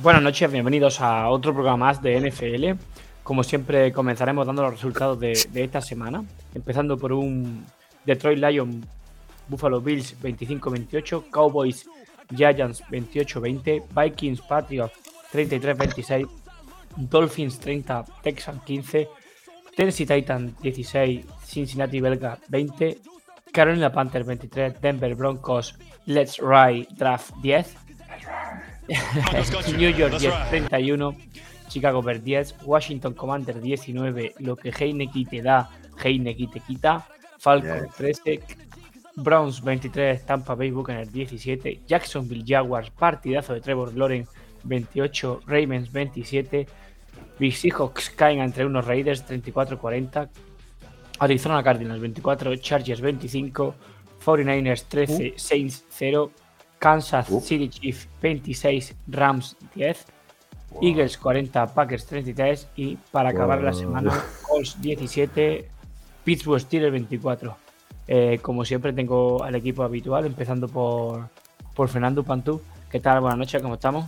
Buenas noches, bienvenidos a otro programa más de NFL. Como siempre, comenzaremos dando los resultados de, de esta semana, empezando por un Detroit Lions Buffalo Bills 25-28, Cowboys Giants 28-20, Vikings Patriots 33-26, Dolphins 30, Texans 15, Tennessee Titans 16, Cincinnati Belga 20, Carolina Panthers 23, Denver Broncos Let's Ride Draft 10, New York Jets 31, Chicago Bears 10, Washington Commander 19, lo que Heineken te da, Heineken te quita, Falcons 13, Browns 23, Tampa Bay Buccaneers 17, Jacksonville Jaguars, partidazo de Trevor Lawrence 28, Ravens 27, Big Seahawks caen entre unos Raiders 34-40, Arizona Cardinals 24, Chargers 25, 49ers 13, Saints 0, Kansas City Chiefs 26, Rams 10, Eagles 40, Packers 33 y para acabar la semana Colts 17, Pittsburgh Steelers 24. Eh, como siempre tengo al equipo habitual, empezando por, por Fernando Pantú. ¿Qué tal? Buenas noches, ¿cómo estamos?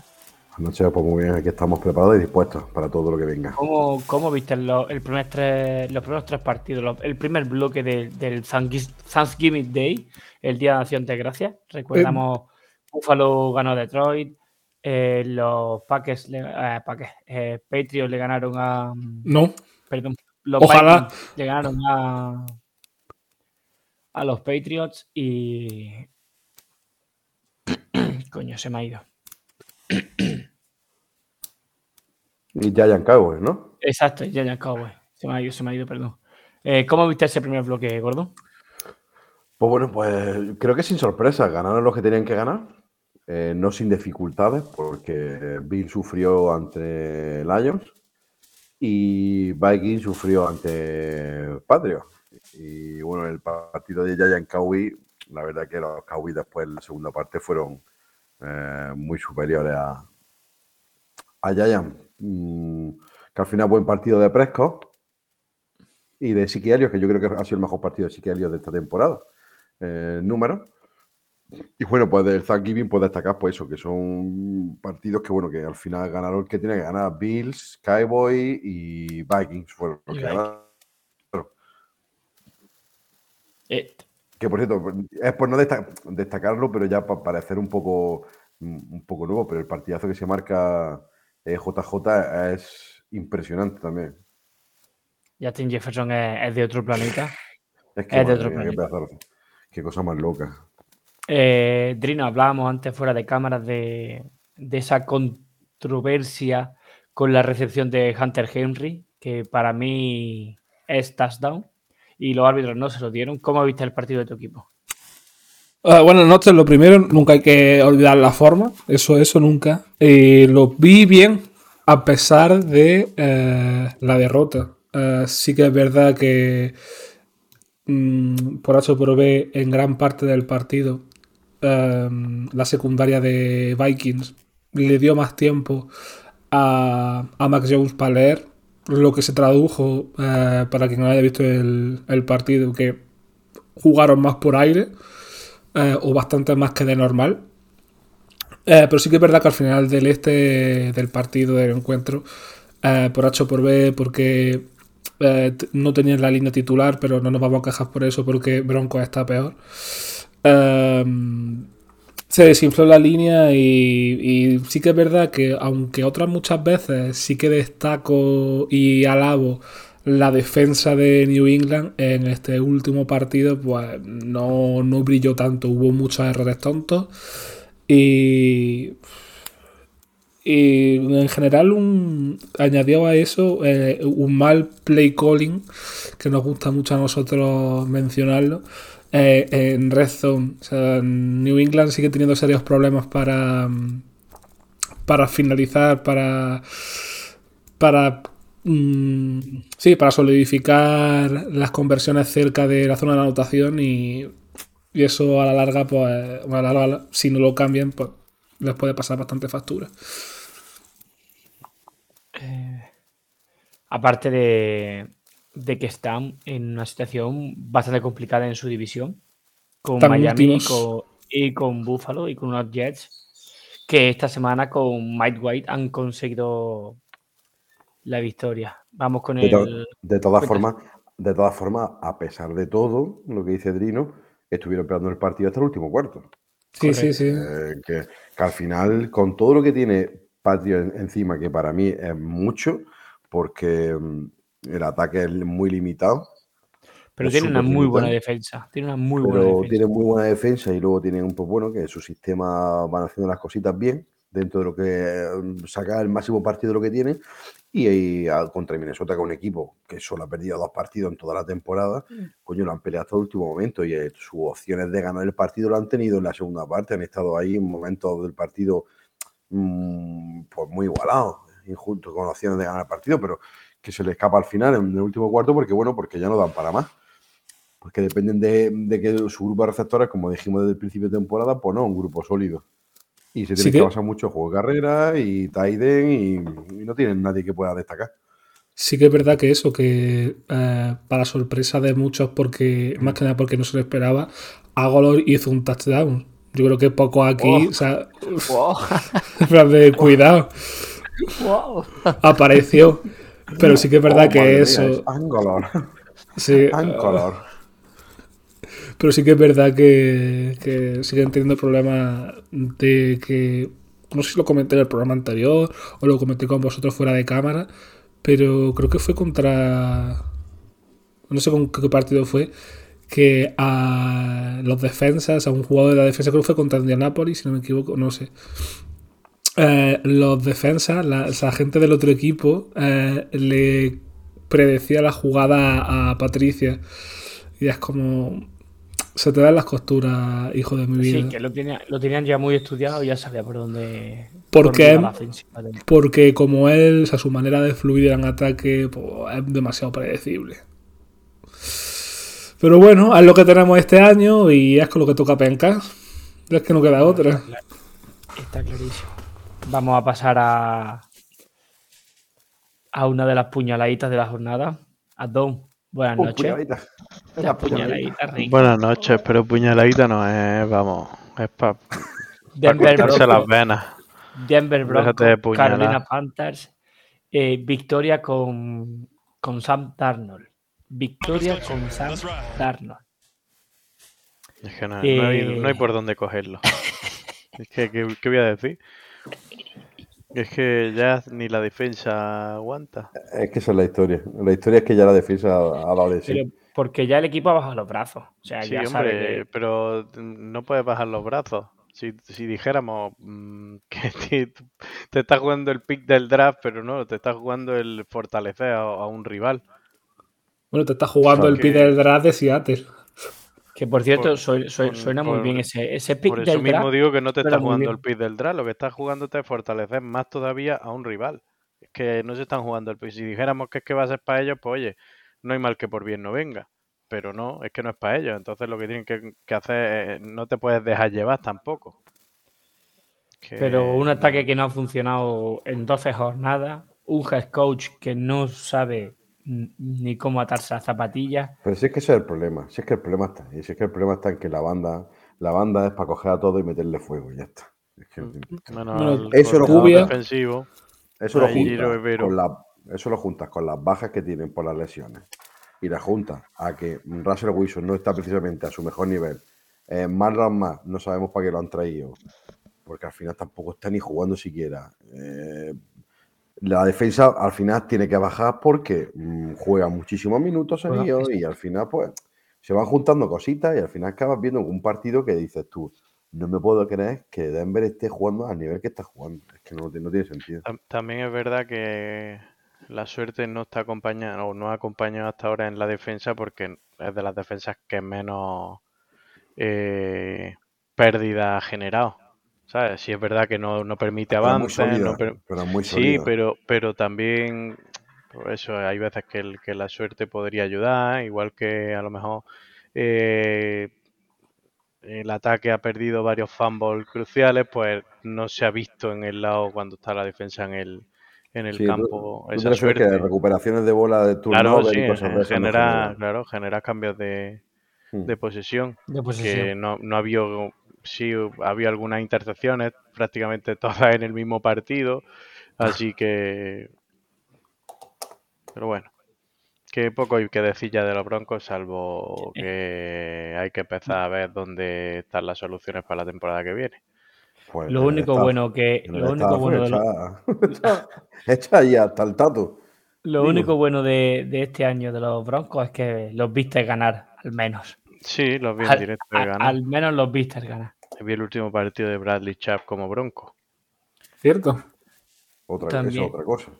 Anoche, pues muy bien, aquí estamos preparados y dispuestos para todo lo que venga. ¿Cómo, cómo viste lo- el primer tres, los primeros tres partidos? lo- el primer bloque del, del Thanks- Thanksgiving Day, el Día de Acción de Gracias. Recordamos, Buffalo ganó a Detroit, eh, los Packers, le- eh, Packers, eh, Patriots le ganaron a. No, Perdón, los Ojalá. Vikings le ganaron a, a los Patriots y. Coño, se me ha ido. Y Giant Cowboys, ¿no? Exacto, ya ya Cowboy. Se me ha ido, se me ha ido, perdón. Eh, ¿Cómo viste ese primer bloque, Gordo? Pues bueno, pues creo que sin sorpresa, ganaron los que tenían que ganar, eh, no sin dificultades, porque Bill sufrió ante Lions y Viking sufrió ante Patriots. Y bueno, el partido de Giant Cowboys, la verdad que los Cowboys después en la segunda parte fueron eh, muy superiores a, a Giant. Mm, que al final buen partido de Prescott y de Siki Elliott, que yo creo que ha sido el mejor partido de Siki Elliott de esta temporada. Eh, número. Y bueno, pues del Thanksgiving puedo destacar pues eso, que son partidos que bueno, que al final ganaron que tiene que ganar Bills, Cowboy y Vikings fueron los que ganaron. Eh, Que por cierto, es por no desta- destacarlo, pero ya para parecer un poco, un poco nuevo, pero el partidazo que se marca eh, JJ es impresionante también. Justin Jefferson es, es de otro planeta. Es que Es de madre otro mía, qué, planeta. qué cosa más loca. Eh, Drino, hablábamos antes fuera de cámaras de, esa controversia con la recepción de Hunter Henry, que para mí es touchdown, y los árbitros no se lo dieron. ¿Cómo viste el partido de tu equipo? Ah, bueno, noches, lo primero, nunca hay que olvidar la forma, eso, eso nunca. Eh, lo vi bien a pesar de eh, la derrota. Eh, sí que es verdad que mm, por H o por B en gran parte del partido eh, la secundaria de Vikings le dio más tiempo a, a Max Jones para leer, lo que se tradujo eh, para quien no haya visto el, el partido, que jugaron más por aire eh, o bastante más que de normal. Eh, pero sí que es verdad que al final del este del partido, del encuentro, por H o por B, porque no tenían la línea titular, pero no nos vamos a quejar por eso porque Broncos está peor. Eh, se desinfló la línea y, sí que es verdad que aunque otras muchas veces sí que destaco y alabo la defensa de New England en este último partido pues no, no brilló tanto, hubo muchos errores tontos y Y en general un, a eso eh, un mal play calling, que nos gusta mucho a nosotros mencionarlo, eh, en Red Zone. O sea, New England sigue teniendo serios problemas para, para finalizar, para, para mm, sí, para solidificar las conversiones cerca de la zona de anotación y, y eso a la larga, pues, a la larga, si no lo cambian, pues les puede pasar bastante factura. Eh, aparte de, de que están en una situación bastante complicada en su división, con Miami y con, y con Buffalo y con unos Jets, que esta semana con Mike White han conseguido la victoria. Vamos con De, to- el... de todas formas, de todas formas, a pesar de todo, lo que dice Drino, estuvieron peleando el partido hasta el último cuarto. Sí, sí, sí. Eh, que, que al final, con todo lo que tiene Patrio en- encima, que para mí es mucho, porque mm, el ataque es muy limitado, Pero tiene una muy buena limitado. defensa. Tiene una muy buena defensa. tiene muy buena defensa y luego tienen un pues bueno que su sistema van haciendo las cositas bien dentro de lo que mm, saca el máximo partido de lo que tienen y ahí contra Minnesota que es un equipo que solo ha perdido dos partidos en toda la temporada coño lo han peleado hasta el último momento y eh, sus opciones de ganar el partido lo han tenido en la segunda parte han estado ahí en momentos del partido mm, pues muy igualados injuntos con opciones de ganar el partido pero que se le escapa al final en el último cuarto porque bueno porque ya no dan para más porque dependen de, de que su grupo de receptores, como dijimos desde el principio de temporada, pues no, un grupo sólido. Y se Sí tiene que, que- basar mucho en juego de carrera y Taiden y, y no tienen nadie que pueda destacar. Sí que es verdad que eso, que eh, para sorpresa de muchos, porque más que nada porque no se lo esperaba, Agolor hizo un touchdown. Yo creo que poco aquí, Oh. o sea, Wow, de cuidado, wow. apareció. Pero sí que es verdad Oh, que mía, eso, es Ancolor. sí, Ancolor. pero sí que es verdad que, que siguen teniendo problemas de que, no sé si lo comenté en el programa anterior o lo comenté con vosotros fuera de cámara, pero creo que fue contra, no sé con qué partido fue, que a los defensas, a un jugador de la defensa, creo que fue contra Indianapolis, si no me equivoco, no sé. Eh, los defensas, la, gente del otro equipo, eh, le predecía la jugada a, Patricia. Y es como. Se te dan las costuras, hijo de mi vida. Sí, que lo, tenía- lo tenían ya muy estudiado y ya sabía por dónde. ¿Por por qué? dónde iba la ofensiva del- Porque como él, o sea, su manera de fluir en ataque pues, es demasiado predecible. Pero bueno, es lo que tenemos este año y es con lo que toca penca. Es que no queda otra. Está clarísimo. Vamos a pasar a. a una de las puñaladitas de la jornada. A Don. Buenas Uh, noches. puñaladita. La Esa puñaladita. puñaladita rica. Buenas noches, pero puñaladita no es, vamos, es para Denver las venas. Denver Broncos. Carolina Panthers. eh, victoria con, con Sam Darnold. Victoria con Sam Darnold. Es que no, no hay, no hay Eh. por dónde cogerlo. Es que, ¿qué, qué voy a decir? Es que ya ni la defensa aguanta. Es que esa es la historia. La historia es que ya la defensa ha dado de sí. Pero porque ya el equipo ha bajado los brazos. O sea, Sí, ya sabe que- pero no puedes bajar los brazos. Si, si dijéramos mm, que te, te estás jugando el pick del draft, pero no, te estás jugando el fortalecer a, a un rival. Bueno, te está jugando el pit del draft de Seattle. Que por cierto, Por- soy- soy- por- suena muy bien ese, ese pick Por eso del mismo draft. digo que no te estás jugando el pick del draft, lo que estás jugando es fortalecer más todavía a un rival. Es que no se están jugando el pick. Si dijéramos que es que va a ser para ellos, pues oye, no hay mal que por bien no venga. Pero no, es que no es para ellos. Entonces lo que tienen que, que hacer es, no te puedes dejar llevar tampoco. Que Pero un ataque que no ha funcionado en 12 jornadas, un head coach que no sabe ni cómo atarse las zapatillas. Pero si es que ese es el problema. Si es que el problema está ahí. Si es que el problema está en que la banda, la banda es para coger a todo y meterle fuego y ya está. Es que- Menos Bueno, eso lo defensivo. Eso lo, juntas con la- eso lo juntas con las bajas que tienen por las lesiones y la juntas a que Russell Wilson no está precisamente a su mejor nivel. Eh, Marlon más, no sabemos para qué lo han traído, porque al final tampoco está ni jugando siquiera. Eh, la defensa al final tiene que bajar porque mm, juega muchísimos minutos seguidos y al final pues se van juntando cositas y al final acabas viendo un partido que dices tú, no me puedo creer que Denver esté jugando al nivel que está jugando. Es que no, no tiene sentido. Tam- También es verdad que la suerte no está acompañada o no ha acompañado hasta ahora en la defensa porque es de las defensas que menos eh, pérdida ha generado. ¿Sabes? Sí es verdad que no, no permite Pero muy avances, sólida, no per- pero muy Sí, pero, pero también, por eso hay veces que, el- que la suerte podría ayudar, igual que a lo mejor eh, el ataque ha perdido varios fumbles cruciales, pues no se ha visto en el lado cuando está la defensa en el, en el Sí, campo tú esa refieres que suerte. recuperaciones de bola de Claro, turnover sí, y cosas de en esas no genera, claro, genera cambios de, Hmm. de posesión De que posesión. no, no había, sí, había algunas intercepciones, prácticamente todas en el mismo partido, así que, pero bueno, que poco hay que decir ya de los Broncos, salvo que hay que empezar a ver dónde están las soluciones para la temporada que viene. Pues Lo único bueno que lo único bueno de ahí hasta el tato. lo digo. único bueno de, de este año de los Broncos es que los viste ganar, al menos. Sí, los vi en Al, directo de a- ganar. al menos los viste ganar. Vi el último partido de Bradley Chubb como Bronco. ¿Cierto? Otra, También. eso es otra cosa.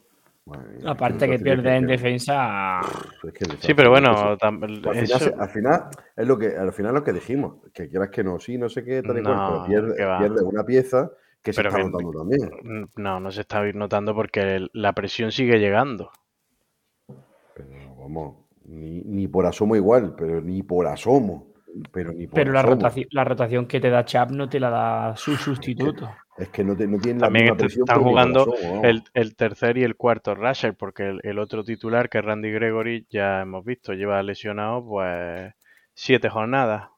Madre Aparte que pierde en defensa. es que Sí, pero bueno, al, final, eso- se- al final es lo que al final es lo que dijimos, que quieras que no, sí, no sé qué, tal y cual, pero pierde, que va. pierde una pieza que se está notando también. No, no se está notando porque el- la presión sigue llegando. Pero vamos, ni, ni por asomo igual, pero ni por asomo. Pero ni por Pero la rotación, la rotación que te da Chap no te la da su sustituto. Es que no, te, no tienen la También misma est- presión. están jugando asomo, el, el tercer y el cuarto rusher, porque el, el otro titular, que es Randy Gregory, ya hemos visto, lleva lesionado pues siete jornadas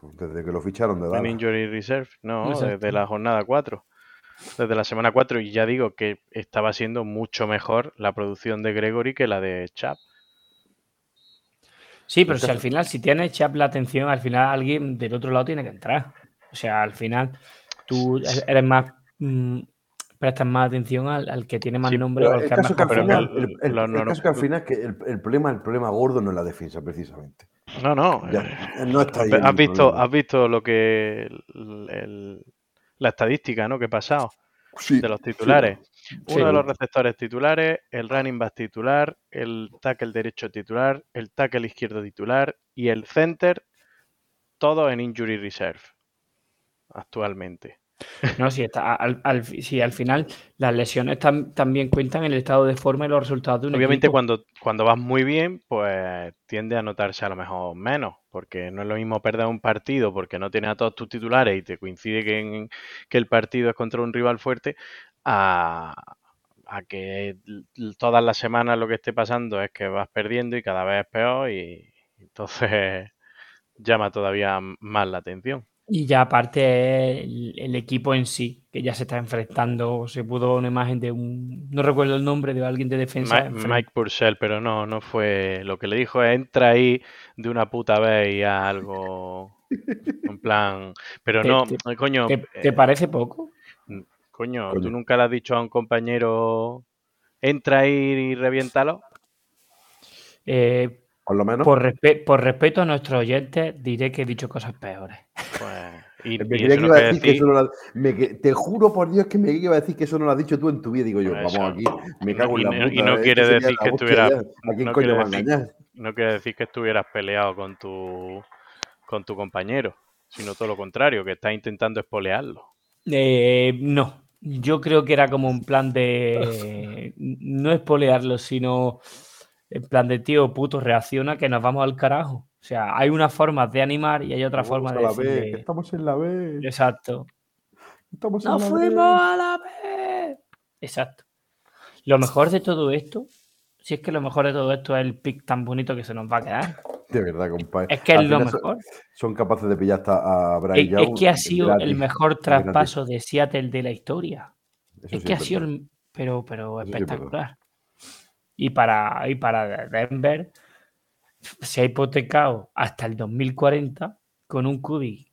Desde que lo ficharon de en Dallas. Injury Reserve, no, Exacto. desde la jornada 4. Desde la semana 4, y ya digo que estaba siendo mucho mejor la producción de Gregory que la de Chap. Sí, pero si al final, si tienes Chap la atención, al final alguien del otro lado tiene que entrar. O sea, al final tú eres más. mm, prestas más atención al, al que tiene más Sí, nombre o al que es más que al pero final, el- el, el- lo el norm- caso que al final es que el, el problema, el problema gordo no es la defensa, precisamente. No, no. Ya, eh, no está ahí. Has visto, problema. has visto lo que el- el- la estadística, ¿no? Que he pasado Sí, de los titulares. Uno de los receptores titulares, el running back titular, el tackle derecho titular, el tackle izquierdo titular y el center, todo en injury reserve actualmente. No, si está, al, al, si al final las lesiones tam- también cuentan en el estado de forma y los resultados de un Obviamente equipo. cuando, cuando vas muy bien, pues tiende a notarse a lo mejor menos, porque no es lo mismo perder un partido porque no tienes a todos tus titulares y te coincide que, en- que el partido es contra un rival fuerte, a, a que todas las semanas lo que esté pasando es que vas perdiendo y cada vez es peor y entonces llama todavía más la atención. Y ya aparte el, el equipo en sí, que ya se está enfrentando, se pudo una imagen de un, no recuerdo el nombre de alguien de defensa. Ma- Mike Purcell, pero no, no fue lo que le dijo, es, entra ahí de una puta vez y haz algo en plan, pero no, te- coño, ¿Te, te eh, parece poco? Coño, Coño. tú nunca le has dicho a un compañero, entra ahí y reviéntalo. Eh, Por lo menos. por, respe- por respeto a nuestros oyentes, diré que he dicho cosas peores. Pues, y, me y creía eso que no iba a quiere decir que decir- eso no lo- me que- te juro por Dios que me iba a decir que eso no lo has dicho tú en tu vida. Digo yo, Pues vamos aquí, me cago Y en la no- y puta. no esto quiere decir que hostia estuviera- ya. ¿A quién no coño quiere va a decir- engañar? no quiere decir que estuvieras peleado con tu con tu compañero, sino todo lo contrario, que estás intentando espolearlo. Eh, no, yo creo que era como un plan de no espolearlo, sino en plan de tío puto, reacciona que nos vamos al carajo. O sea, hay una forma de animar y hay otra forma de la B, que estamos en la B. Exacto. Estamos en ¡Nos la fuimos B. a la vez! Exacto. Lo mejor de todo esto, si es que lo mejor de todo esto es el pick tan bonito que se nos va a quedar. De verdad, compadre. Es que es lo son- mejor. Son capaces de pillar hasta a Es, Bryce es Young que ha sido el mejor gratis. traspaso de Seattle de la historia. Eso Es sí que ha es sido el- pero, pero sí es espectacular. Y para, y para Denver se ha hipotecado hasta el 2040 con un QB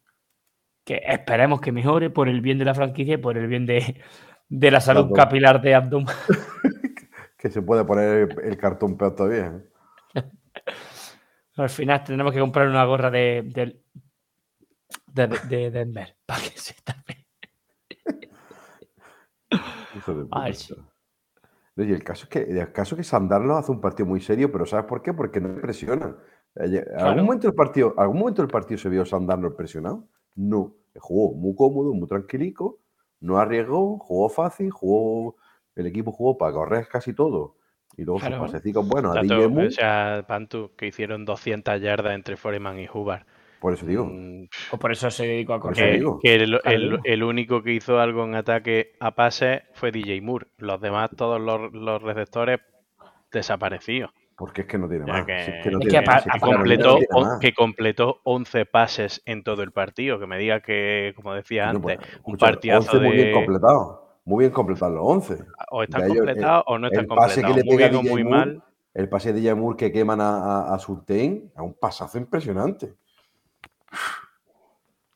que esperemos que mejore por el bien de la franquicia y por el bien de, de la salud capilar de Abdom. Que se puede poner el, el cartón peor todavía. ¿eh? Al final tenemos que comprar una gorra de, de, de Denver. Para que se tape. Y el caso es que, el caso es que Sandarno hace un partido muy serio, pero ¿sabes por qué? Porque no presiona. Eh, ¿Algún momento del partido, ¿algún momento del partido se vio Sandarno presionado? No. Jugó muy cómodo, muy tranquilico, no arriesgó, jugó fácil, jugó. El equipo jugó para correr casi todo. Y luego Claro. sus pasecicos buenos a DJ Moore, o sea, Pantu, que hicieron 200 yardas entre Foreman y Hubbard. por eso digo. Mm, O por eso se dedicó a correr. que, digo. que el, único que hizo algo en ataque a pase fue DJ Moore. Los demás, todos los, los receptores desaparecidos. Porque es que no tiene más. que- completó, no tiene o- más. que completó 11 pases en todo el partido. Que me diga que, como decía antes, pues, un escucha, partidazo 11 muy bien de. Muy bien completados los 11. O están el- completados o no están el pase que completados. le Muy bien o muy Moore, mal. El pase de Moore que queman a, a, a Surtain, a un pasazo impresionante.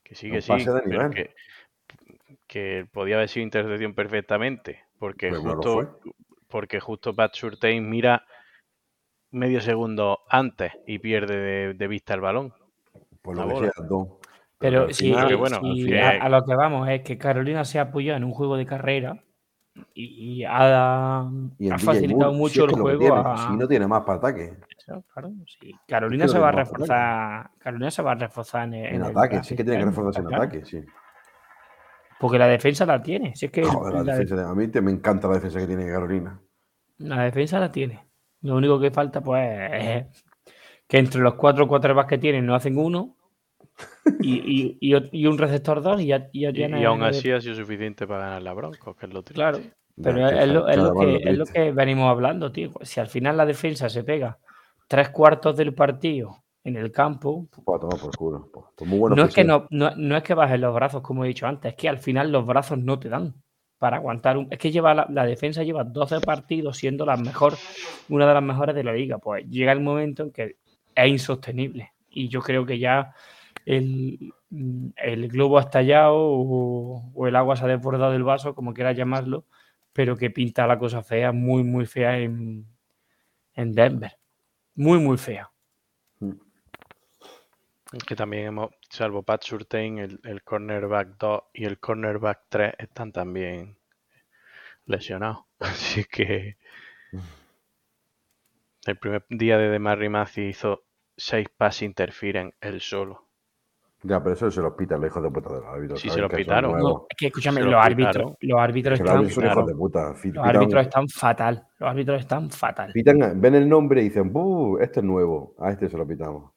Que sí, que sí. pase de pero nivel. que, que podía haber sido intercepción perfectamente. Porque Pues justo, porque justo Pat Surtain mira medio segundo antes y pierde de, de vista el balón. Por La lo que sea, dos. Pero al si, final- que bueno, si que- a, a lo que vamos es que Carolina se apoyó en un juego de carrera y, y ha, Y ha facilitado Moore, mucho el que juego tiene, a, Si no tiene más para ataque. Eso, claro, sí. Carolina se va a reforzar. Carolina se va a reforzar en, En ataque, sí que tiene que reforzarse en claro. ataque, sí. Porque la defensa la tiene. Si es que Joder, la la, defensa de- a mí te- me encanta la defensa que tiene Carolina. la defensa la tiene. Lo único que falta, pues, es que entre los cuatro quarterbacks que tienen no hacen uno y, y- y o- y un receptor dos y ya, y ya Y, aún así ha sido suficiente para ganar la Broncos, que es lo triste. Claro. Pero es, lo, es lo chaval, que, es lo que venimos hablando, tío. Si al final la defensa se pega tres cuartos del partido en el campo, Pues, toma por culo. Muy bueno no, es que no, no, no es que bajes los brazos, como he dicho antes, es que al final los brazos no te dan para aguantar un. Es que lleva la, la defensa lleva 12 partidos siendo la mejor, una de las mejores de la liga. Pues llega el momento en que es insostenible. Y yo creo que ya el, el globo ha estallado o, o el agua se ha desbordado del vaso, como quieras llamarlo, pero que pinta la cosa fea, muy, muy fea en, en Denver. Muy, muy fea. Que también hemos, salvo Pat Surtain, el, el cornerback 2 y el cornerback 3 están también lesionados. Así que el primer día de Demarri Mazi hizo 6 pass interferen él solo. Ya, pero eso se los pita los hijos de puta de los árbitros. Sí, se lo que son pitaron. No, es que escúchame, los árbitros, los árbitros Que los están, árbitros son hijos claro. de puta. los Pitan- árbitros están fatal. Los árbitros están fatal. pitan- ven el nombre y dicen, "Buh, este es nuevo. A este se lo pitamos.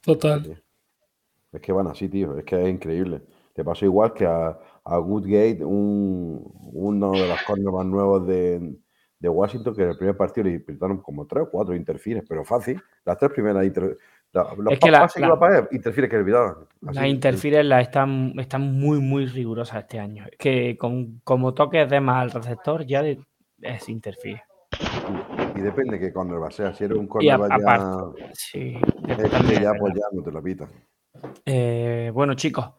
Total. Es que van así, tío. Es que es increíble. Te pasó igual que a, a Woodgate, un, uno de los cornerbacks nuevos de, de Washington, que en el primer partido le pitaron como tres o cuatro interfines, pero fácil. Las tres primeras inter, la- los Es que la- pases que la- para él, interfines que le pitaban. Las Así. interferes las están, están muy, muy rigurosas este año. Es que con, como toques de más al receptor, ya de- es interfere. Y depende qué cornerback sea. Si eres un Y cornerback ya, sí, este ya, pues ya no te lo pitan. Eh, bueno, chicos,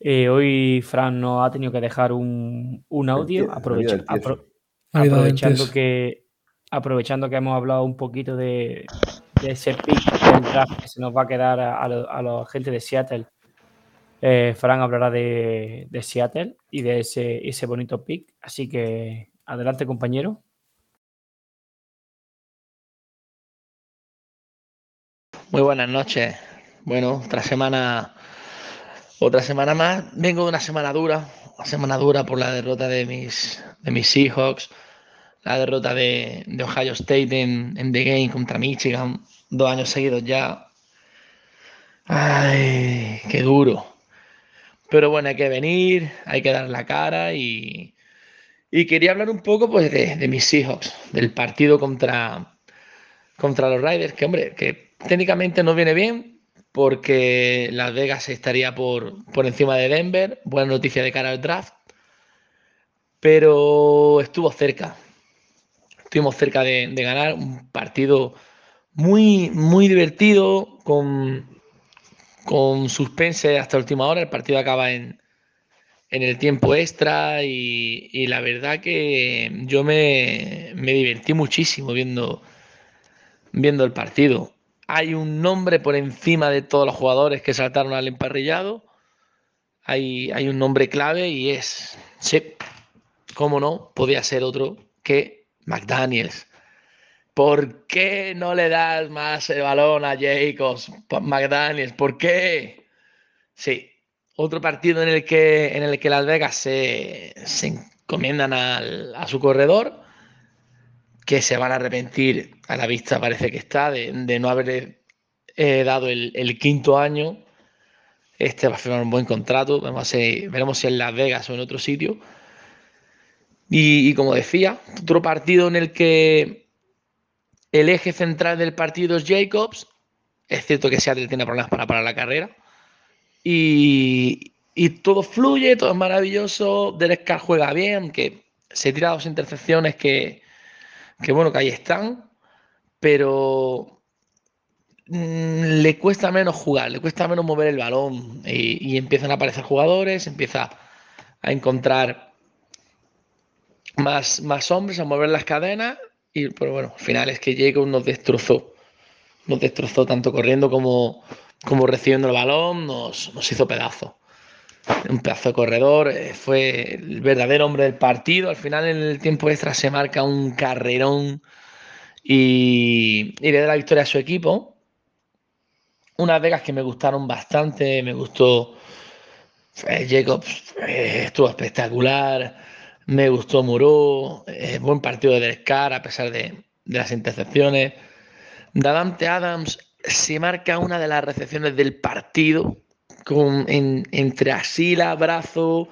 eh, hoy Fran nos ha tenido que dejar un, un audio. tie- la aprovecha- vida del tieso. apro- aprovechando que aprovechando que hemos hablado un poquito de, de ese pick que se nos va a quedar a, a lo- a la gente de Seattle. eh, Fran hablará de, de Seattle y de ese, ese bonito pick. Así que adelante, compañero. Muy buenas noches. Bueno, otra semana, otra semana más. Vengo de una semana dura, una semana dura por la derrota de mis, de mis Seahawks, la derrota de, Ohio State en, The Game contra Michigan, dos años seguidos ya. Ay, qué duro. Pero bueno, hay que venir, hay que dar la cara y, y quería hablar un poco pues de, de mis Seahawks, del partido contra, contra los Riders, que hombre, que técnicamente no viene bien porque Las Vegas estaría por, por encima de Denver, buena noticia de cara al draft, pero estuvo cerca, estuvimos cerca de, de ganar un partido muy, muy divertido, con, con suspense hasta última hora, el partido acaba en, en el tiempo extra y, y la verdad que yo me, me divertí muchísimo viendo, viendo el partido. Hay un nombre por encima de todos los jugadores que saltaron al emparrillado hay, hay un nombre clave y es, sí, cómo no, podía ser otro que McDaniels. ¿Por qué no le das más el balón a Jacobs, McDaniels? ¿Por qué? Sí, otro partido en el que, en el que Las Vegas se, encomiendan a su corredor, que se van a arrepentir a la vista, parece que está, de, no haberle eh, dado el, quinto año. Este va a firmar un buen contrato, veremos si, veremos si en Las Vegas o en otro sitio. Y, como decía, otro partido en el que el eje central del partido es Jacobs. Es cierto que Seattle tiene problemas para parar la carrera. Y, y todo fluye, todo es maravilloso. Derek Carr juega bien, que se tira dos intercepciones que, que bueno, que ahí están. Pero mm, le cuesta menos jugar, le cuesta menos mover el balón. Y empiezan a aparecer jugadores, empieza a encontrar más, más hombres, a mover las cadenas. Y pero bueno, al final es que Jacob nos destrozó. Nos destrozó tanto corriendo como, como recibiendo el balón, nos, nos hizo pedazo. Un pedazo de corredor, eh, fue el verdadero hombre del partido. Al final, en el tiempo extra, se marca un carrerón y, y le da la victoria a su equipo. Unas Vegas que me gustaron bastante, me gustó eh, Jacobs, eh, estuvo espectacular. Me gustó Muro, eh, buen partido de Derek Carr a pesar de, las intercepciones. Davante Adams se marca una de las recepciones del partido, con, en- entre asila, brazo,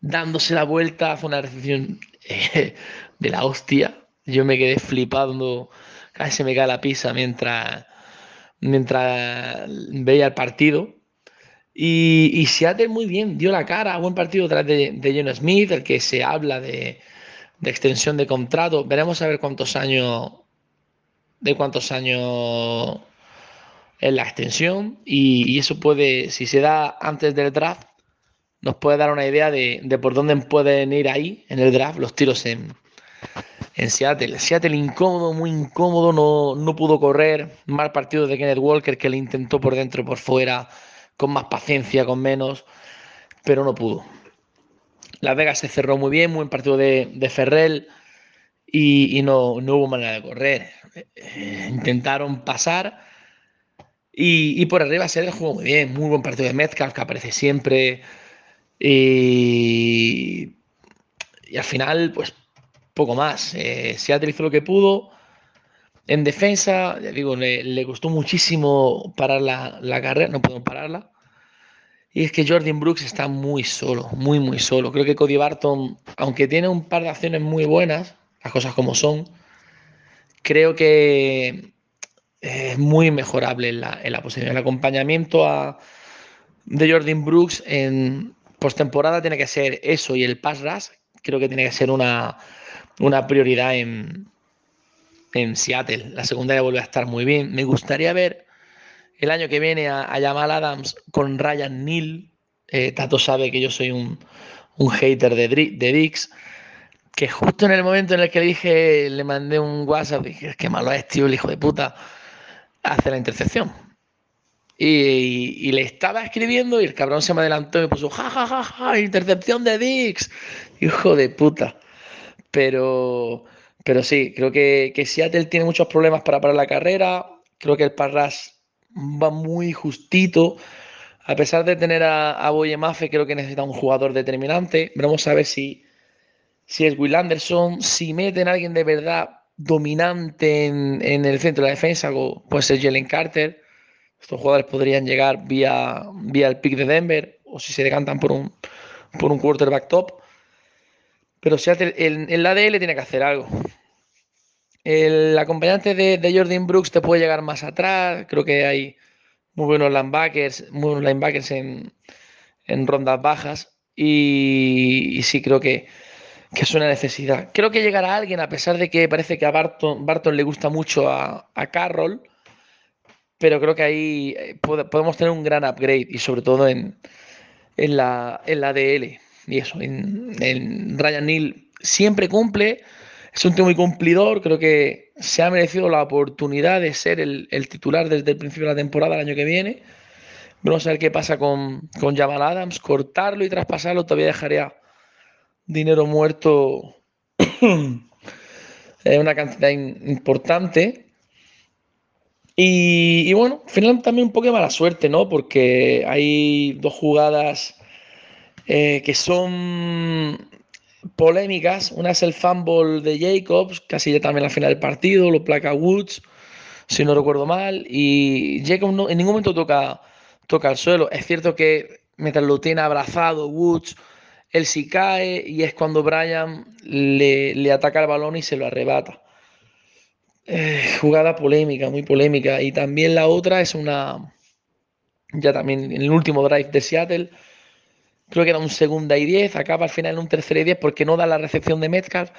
dándose la vuelta, hace una recepción eh, de la hostia. Yo me quedé flipando, casi me cae la pizza mientras, mientras veía el partido. Y, Seattle muy bien, dio la cara, buen partido tras de, de Geno Smith, el que se habla de, de extensión de contrato. Veremos a ver cuántos años, de cuántos años es la extensión. Y, y eso puede, si se da antes del draft, nos puede dar una idea de, de por dónde pueden ir ahí en el draft los tiros en, en Seattle. Seattle incómodo, muy incómodo, no, no pudo correr. Mal partido de Kenneth Walker que le intentó por dentro por fuera, con más paciencia, con menos, pero no pudo. Las Vegas se cerró muy bien, buen partido de, de Ferrell y, no, no hubo manera de correr. Eh, intentaron pasar y, y por arriba Seattle jugó muy bien, muy buen partido de Metcalf que aparece siempre. Y, y al final, pues poco más. Eh, Seattle hizo lo que pudo. En defensa, digo, le, le costó muchísimo parar la, la carrera, no podemos pararla. Y es que Jordan Brooks está muy solo, muy, muy solo. Creo que Cody Barton, aunque tiene un par de acciones muy buenas, las cosas como son, creo que es muy mejorable en la, en la posición. El acompañamiento a, de Jordan Brooks en postemporada tiene que ser eso y el pass rush. Creo que tiene que ser una, una prioridad en, en Seattle. La secundaria vuelve a estar muy bien. Me gustaría ver el año que viene a, a Jamal Adams con Ryan Neal. Eh, Tato sabe que yo soy un, un hater de, de Dix. Que justo en el momento en el que le dije, le mandé un WhatsApp, dije, es que malo es, tío, el hijo de puta, hace la intercepción. Y, y- y le estaba escribiendo y el cabrón se me adelantó y me puso, ja, ja, ja, ja, intercepción de Dix. Hijo de puta. Pero, pero sí, creo que, Seattle tiene muchos problemas para parar la carrera. Creo que el Parras va muy justito. A pesar de tener a, a Boye Mafe, creo que necesita un jugador determinante. Vamos a ver si, si es Will Anderson, si meten a alguien de verdad dominante en, en el centro de la defensa, como puede ser Jalen Carter. Estos jugadores podrían llegar vía, vía el pick de Denver o si se decantan por un, por un quarterback top. Pero Seattle, en, en la ADL tiene que hacer algo. El acompañante de, de Jordan Brooks te puede llegar más atrás. Creo que hay muy buenos linebackers, muy buenos linebackers en, en rondas bajas. Y, sí, creo que, que es una necesidad. Creo que llegará alguien, a pesar de que parece que a Barton, Barton le gusta mucho a, a Carroll. Pero creo que ahí eh, pode- podemos tener un gran upgrade y sobre todo en, en la, en la DL. Y eso, en, Ryan Neal siempre cumple, es un tío muy cumplidor, creo que se ha merecido la oportunidad de ser el, el titular desde el principio de la temporada el año que viene. Vamos a ver qué pasa con, con Jamal Adams. Cortarlo y traspasarlo todavía dejaría dinero muerto. Una cantidad importante. Y, y bueno, al final también un poco de mala suerte, ¿no? Porque hay dos jugadas eh, que son polémicas. Una es el fumble de Jacobs, casi ya también al final del partido, lo placa Woods, si no recuerdo mal. Y Jacobs no- en ningún momento toca, toca el suelo. Es cierto que mientras lo tiene abrazado Woods, él sí cae y es cuando Brian le, le ataca el balón y se lo arrebata. Eh, jugada polémica, muy polémica. Y también la otra es una, ya también en el último drive de Seattle, creo que era un segunda y 10, acaba al final en un tercera y 10 porque no da la recepción de Metcalf.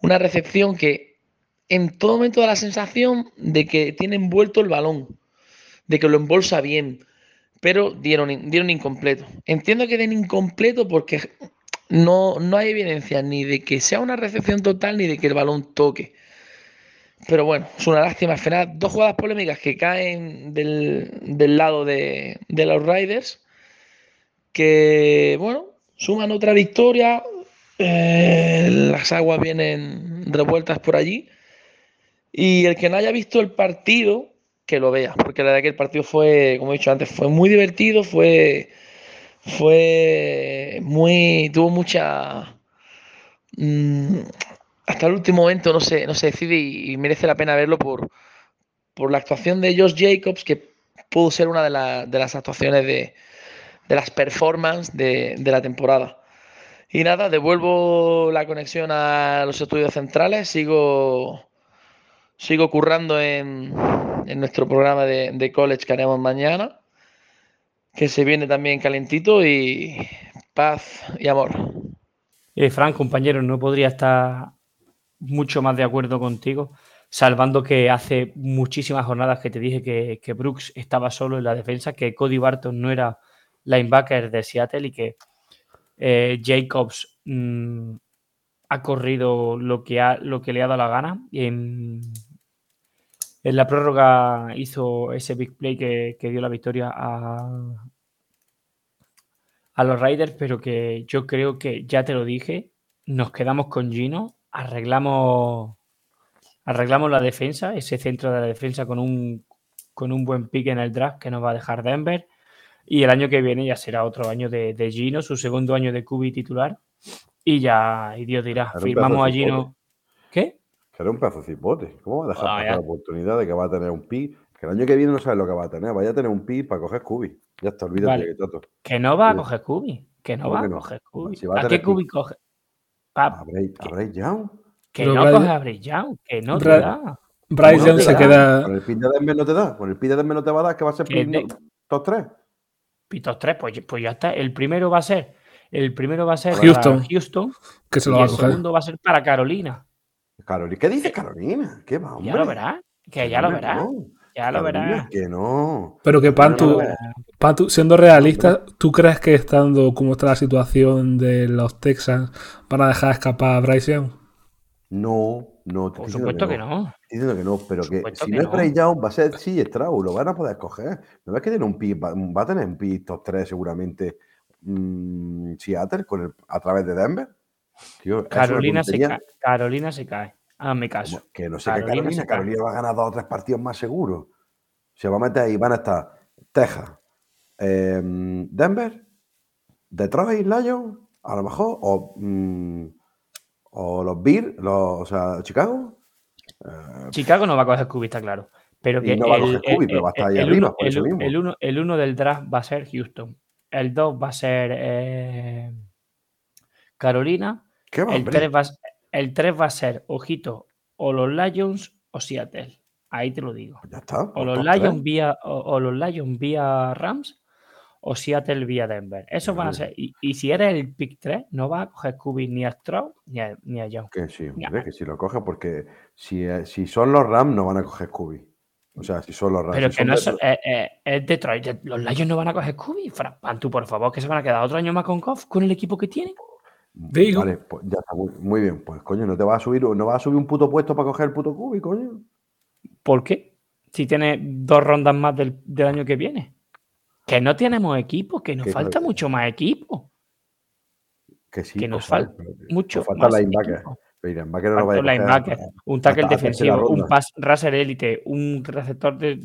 Una recepción que en todo momento da la sensación de que tiene envuelto el balón, de que lo embolsa bien, pero dieron, dieron incompleto. Entiendo que den incompleto porque no, no hay evidencia ni de que sea una recepción total ni de que el balón toque. Pero bueno, es una lástima. Al final, dos jugadas polémicas que caen del, del lado de, de los Riders, que bueno, suman otra victoria. eh, las aguas vienen revueltas por allí. Y el que no haya visto el partido, que lo vea, porque la verdad que el partido fue, como he dicho antes, fue muy divertido, fue, fue muy, tuvo mucha, mm, hasta el último momento no se, no se decide y, merece la pena verlo por, por la actuación de Josh Jacobs, que pudo ser una de, la- de las actuaciones de, de las performances de, de la temporada. Y nada, devuelvo la conexión a los estudios centrales, sigo, sigo currando en, en nuestro programa de, de college que haremos mañana, que se viene también calentito y paz y amor. Eh, Frank, compañero, no podría estar mucho más de acuerdo contigo, salvando que hace muchísimas jornadas que te dije que, que Brooks estaba solo en la defensa, que Cody Barton no era linebacker de Seattle y que eh, Jacobs mm, ha corrido lo que, ha, lo que le ha dado la gana. Y en, la prórroga hizo ese big play que, que dio la victoria a, a los Raiders, pero que yo creo que ya te lo dije, nos quedamos con Gino, arreglamos, arreglamos la defensa, ese centro de la defensa con un, con un buen pick en el draft que nos va a dejar Denver. Y el año que viene ya será otro año de, de Gino, su segundo año de QB titular. Y ya, y Dios dirá, firmamos a Gino. ¿Qué? Que era un pedazo de cipote. ¿Cómo va a dejar Ah, pasar la oportunidad de que va a tener un pi? Que el año que viene no sabes lo que va a tener. Vaya a tener un pi para coger cubi. Ya está, olvídate Vale. de que tato. Que no va a coger QB. Que no ¿Cómo va que a coger QB. Si va a ¿A qué QB coge? Pap, ¿Habréis, habréis ya? que Pero no Brian- coge a Bryce Young, que no te da. Bryce ¿Cómo Young se da? queda. Con el pin de Denver no te da. Con el pin de Denver no te va a dar, que va a ser pin de- top 3. Pitos 3, pues, pues ya está. El primero va a ser. El primero va a ser Houston. para Houston Que se y lo va a el coger. segundo va a ser para Carolina. Carolina. ¿Qué dice Carolina? ¿Qué va, hombre? Ya lo verás. Que ya lo verás. no. Ya lo verás. Que no. Pero que Pantu, verás. Pantu, siendo realista, ¿tú crees que estando como está la situación de los Texans van a dejar escapar a Bryce Young? No, no. Por supuesto que no. Estoy diciendo que no, pero que si que no es Young, va a ser sí Strauss, lo van a poder escoger. No ves que tiene un pick, va, va a tener un pick top 3 seguramente mm, Seattle con el, a través de Denver. Tío, es Carolina se, cae. Carolina se cae. Hazme caso. Como Que no sé Carolina qué Carolina. Carolina va a ganar dos o tres partidos más seguros. Se va a meter ahí, van a estar Texas, em, Denver, Detroit, Lions, a lo mejor, o, mm, o los Bears, los, o sea, Chicago. eh, Chicago no va a coger QB, está claro. Pero que no va a coger el- pero va a estar ahí el arriba, uno- por el eso mismo. el uno- el uno del draft va a ser Houston. El 2 va a ser eh, Carolina. ¿Qué va, El hombre? 3, va, el 3 va a ser, ojito, o los Lions o Seattle. Ahí te lo digo. Ya está. O pues los Lions vía, o, o los Lions vía Rams o Seattle vía Denver. Esos van a ser. Y, y si eres el pick 3, no vas a coger QB ni a Stroud ni a, ni a Young. Que sí, hombre, que si lo coge, porque si, eh, si son los Rams, no van a coger Scooby. O sea, si son los Rams. Pero si que son no es, Detroit- eh, eh, es Detroit. De- Los Lions no van a coger QB. Fra- Pantu, por favor, que se van a quedar otro año más con Goff, con el equipo que tienen. Digo. Vale, pues ya está, muy, muy bien. Pues coño, no te vas a subir, no vas a subir un puto puesto para coger el puto cubi, coño. ¿Por qué? Si tiene dos rondas más del, del año que viene. Que no tenemos equipo, que nos Que falta no- mucho más equipo. Que sí, que nos falta mucho nos falta más linebacker. no lo un linebacker, tackle defensivo, un pass rusher élite, un receptor de-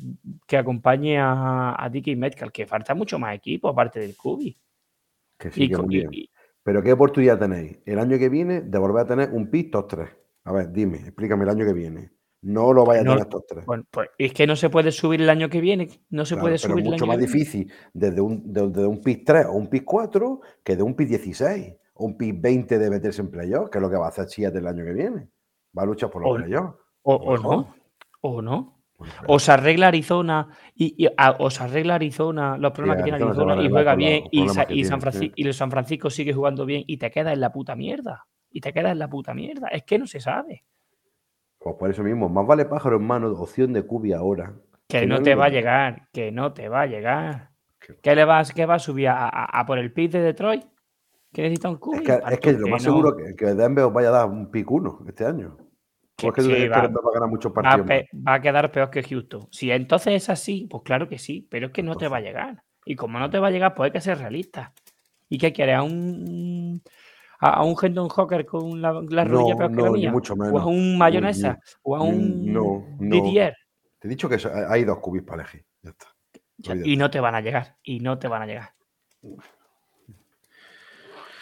que acompañe a, a Dicky Metcalf, que falta mucho más equipo aparte del Cubi. Que sí, Y que co- muy y- bien. y- Pero ¿qué oportunidad tenéis el año que viene de volver a tener un pick top 3? A ver, dime, explícame el año que viene. No lo vaya a No- tener top 3. Bueno, pues es que no se puede subir el año que viene. No se Claro, puede subir es el mucho año más difícil desde un, de- desde un pick 3 o un pick 4 que de un pick 16 o un pick 20 de meterse en playoff, que es lo que va a hacer Seattle el año que viene. Va a luchar por los O- playoffs. O, o no. O no. O se arregla Arizona y, y- a- o se arregla Arizona, los problemas que tiene Arizona a y juega los bien y, Sa- San Francisco, y San Francisco sigue jugando bien y te quedas en la puta mierda. Y te quedas en la puta mierda. Es que no se sabe. Pues por eso mismo, más vale pájaro en mano, opción de cubi ahora. Que Que no no te va a llegar. Que no te va a llegar. Que- ¿Qué le vas, qué va a subir a, a- a por el pick de Detroit? ¿Que necesita un Es cubi? que, es que lo más seguro que, que Denver os vaya a dar un pick 1 este año. Que ¿O es que tú sí, va- va a ganar muchos va, a partidos? va a quedar peor que Houston. Si entonces es así, pues claro que sí, pero es que no te va a llegar. Y como no te va a llegar, pues hay que ser realista. ¿Y qué quieres? ¿A un, a, a un Hendon Hawker con la, la rodilla No, peor que no, la ni mía? mucho ¿O a un mayonesa? ni- ¿O a un no, no. Didier? Te he dicho que hay dos cubis para elegir. Ya está. Ya. Y no te van a llegar. Y no te van a llegar.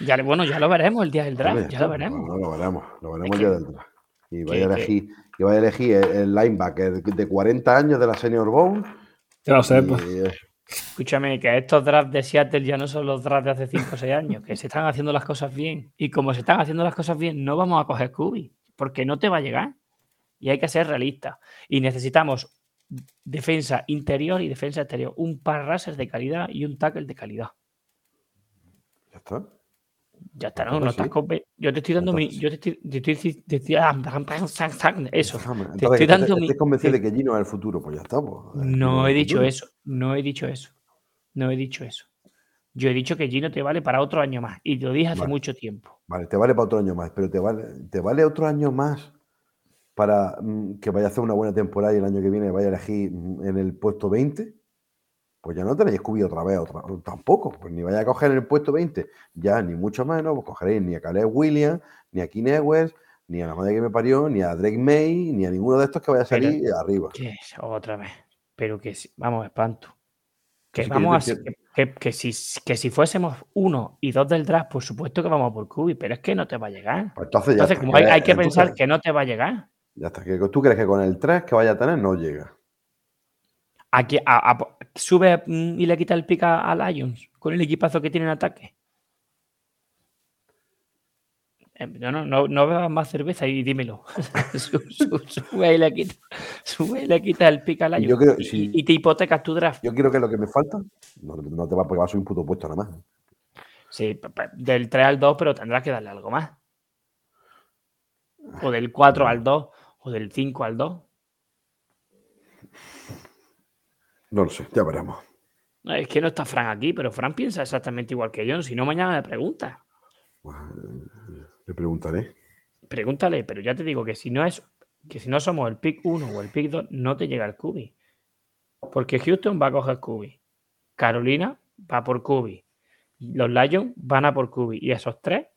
Ya, bueno, ya lo veremos el día del draft. Vale, Ya lo veremos. No, lo veremos. Lo veremos que- ya del draft. Y vaya a elegir, y vaya a elegir el, el linebacker de 40 años de la Senior Bowl. Ya lo sé, pues. Escúchame, que estos drafts de Seattle ya no son los drafts de hace 5 o 6 años, que se están haciendo las cosas bien. Y como se están haciendo las cosas bien, no vamos a coger Scooby, porque no te va a llegar. Y hay que ser realistas. Y necesitamos defensa interior y defensa exterior. Un par de calidad y un tackle de calidad. ya está. Ya está, ¿no? No estás Yo te estoy dando mi. Yo te estoy. ah, eso. Te estoy dando mi- estés convencido de que Gino es el futuro. Pues ya está. pues, el No he dicho eso. No he dicho eso. No he dicho eso. Yo he dicho que Gino te vale para otro año más. Y lo dije hace mucho tiempo. Vale, te vale para otro año más, pero te vale, te vale otro año más para mm, que vaya a hacer una buena temporada y el año que viene vaya a elegir mm, en el puesto 20. Pues ya no tenéis Scooby otra vez, otra, tampoco. Pues ni vaya a coger en el puesto 20, ya ni mucho menos, pues cogeréis ni a Caleb Williams, ni a Keen Ewers, ni a la madre que me parió, ni a Drake May, ni a ninguno de estos que vaya a Pero- salir arriba. Que es otra vez. Pero que si- vamos, espanto. Que Sí, vamos a que, que- si, que si fuésemos uno y dos del draft, por supuesto que vamos por Cubi, pero es que no te va a llegar. Pues entonces ya Entonces, como hay, hay que entonces- pensar que no te va a llegar. Ya está, que tú crees que con el 3 que vaya a tener no llega. Aquí, a- a- sube mm, y le quita el pica a Lions con el equipazo que tiene en ataque. Eh, No, no, no, no bebas más cerveza y dímelo. Su- su- sube y le quita, sube y le quita el pica a Lions. Yo creo- y, sí. y te hipotecas tu draft. Yo quiero que lo que me falta, no, no te va porque va a ser un puto puesto nada más. Sí, del 3 al 2, pero tendrás que darle algo más. O del 4 al 2, o del 5 al 2. No lo sé, ya veremos. Es que no está Fran aquí, pero Fran piensa exactamente igual que yo. Si no, mañana me pregunta. Le preguntaré. Pregúntale, pero ya te digo que si no es que si no somos el pick 1 o el pick 2, no te llega el Cubi. Porque Houston va a coger Cubi. Carolina va por Cubi. Los Lions van a por Cubi. Y esos tres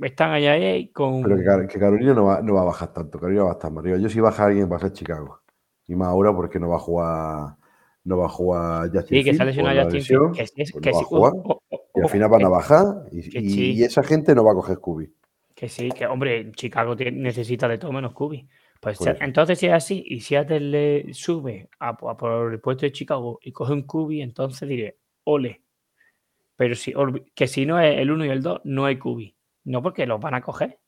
están allá ahí con. Pero que Carolina no va, no va a bajar tanto. Carolina va a estar más arriba. Yo si baja alguien va a ser Chicago. Y más ahora porque no va a jugar. No va a jugar Justin Sí, que se ha lesionado Justin Que sí, pues que no va sí. a jugar. Oh, oh, oh, y al final van a bajar. Y, que y- sí. y esa gente no va a coger Scooby. Que sí, que hombre, Chicago tiene- necesita de todo menos Cubi. Pues eso. entonces, si es así, y Seattle le sube a, a por el puesto de Chicago y coge un Cubi, entonces diré, ole. Pero si, que si no es el 1 y el 2, no hay Cubi. No porque los van a coger.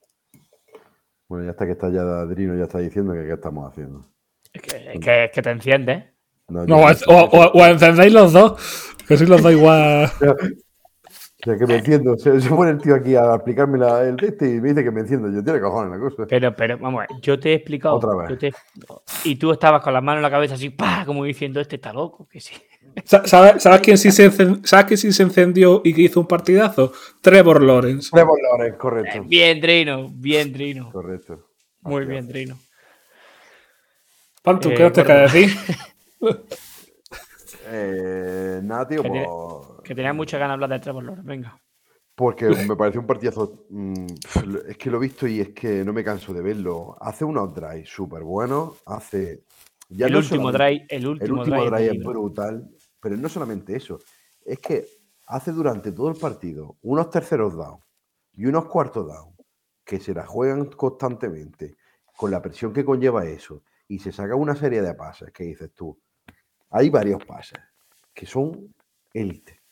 Bueno, ya está que está ya Adrino, ya está diciendo que qué estamos haciendo. Es que, es que, es que te enciendes. No, o, o- o encendéis los dos, que sois los dos igual. Ya que me enciendo. Se, se pone el tío aquí a explicarme la- el este y me dice que me enciendo. Yo tiene cojones la cosa. Pero, pero, vamos a ver, yo te he explicado. Otra vez. yo te- y tú estabas con las manos en la cabeza así, ¡pah! como diciendo, este está loco, que sí. Sa- ¿Sabes, sabes quién sí se ¿Sabes quién sí se encendió y que hizo un partidazo? Trevor Lawrence. Trevor Lawrence, correcto. Bien, Drino, bien, Drino. Correcto. Muy bien, Drino. Pantu, Eh, ¿qué nos te bueno. decir? Eh, nada, tío, Que tiene- pues, Que tenía muchas ganas de hablar de Trevor Lawrence. Venga. Porque me pareció un partidazo. mm, es que lo he visto y es que no me canso de verlo. Hace unos drives súper buenos. Hace. ya el no último drive, el El último, último drive, es brutal. Pero no solamente eso. Es que hace durante todo el partido unos terceros down y unos cuartos down que se la juegan constantemente con la presión que conlleva eso y se saca una serie de pases que dices tú. Hay varios pases que son élite,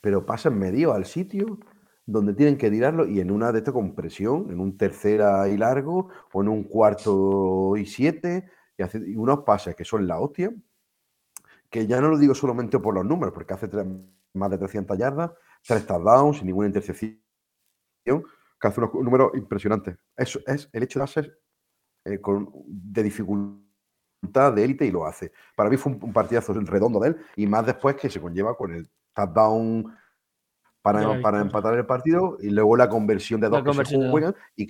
pero pasan medio al sitio donde tienen que tirarlo y en una de estas con presión, en un tercera y largo o en un cuarto y siete, y, hace, unos pases que son la hostia, que ya no lo digo solamente por los números, porque hace más de 300 yardas, tres touchdowns sin ninguna intercepción, que hace unos números impresionantes. Eso es el hecho de hacer eh, con, de dificultad de élite y lo hace. Para mí fue un, un partidazo redondo de él y más después que se conlleva con el touchdown para, Ya, para empatar el partido y luego la conversión de La dos que se juegan y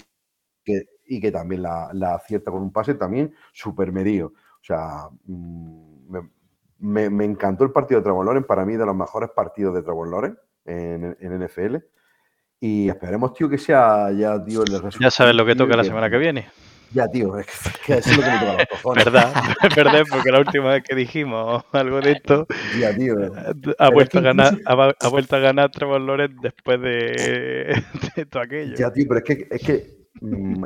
que, y que también la, la acierta con un pase también súper medido. O sea, mm, me, me- me encantó el partido de Trevor Lawrence, para mí de los mejores partidos de Trevor Lawrence en, en NFL. Y esperemos, tío, que sea ya, tío, el Ya sabes lo que toca la semana que viene. Ya, tío, es que, es lo que me toca los cojones. ¿Verdad? ¿Verdad? Porque la última vez que dijimos algo de esto, Ya, tío. ha vuelto, a ganar, incluso- ha, va- ha vuelto a ganar Trevor Lawrence después de, de todo aquello. Ya, tío, pero es que, es que mm,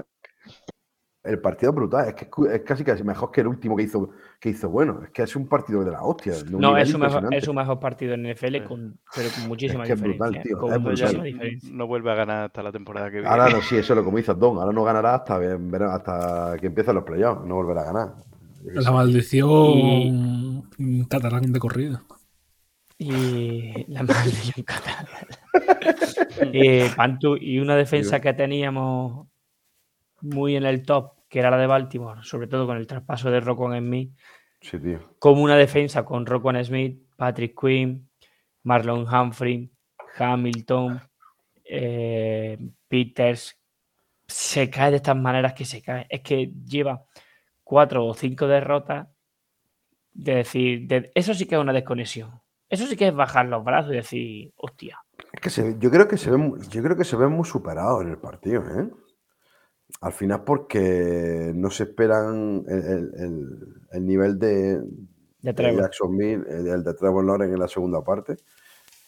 el partido es brutal. Es que es casi casi mejor que el último que hizo, que hizo bueno. Es que es un partido de la hostia. de No, es su, mejor, impresionante. es su mejor partido en NFL, con, pero con muchísima Es que es diferencia. brutal, tío, con es Entonces ya muchísima brutal. diferencia. no vuelve a ganar hasta la temporada que viene. Ahora no, sí, eso es lo que me dice Don. Ahora no ganará hasta, hasta que empiecen los playoffs. No volverá a ganar. La maldición catalán de corrida. Y la maldición catalana. Eh, Pantu, y una defensa que teníamos muy en el top, que era la de Baltimore, sobre todo con el traspaso de Rockwell Smith, Sí, tío. como una defensa con Rockwell Smith, Patrick Quinn, Marlon Humphrey, Hamilton, eh, Peters, se cae de estas maneras que se cae. Es que lleva cuatro o cinco derrotas. De decir, de- eso sí que es una desconexión. Eso sí que es bajar los brazos y decir, hostia. Es que se- yo creo que se ven, yo creo que se ven muy superados en el partido, ¿eh? Al final porque no se esperan el, el- el- el nivel de, De de Trevor. Jacksonville, el, de Trevor Lawrence en la segunda parte.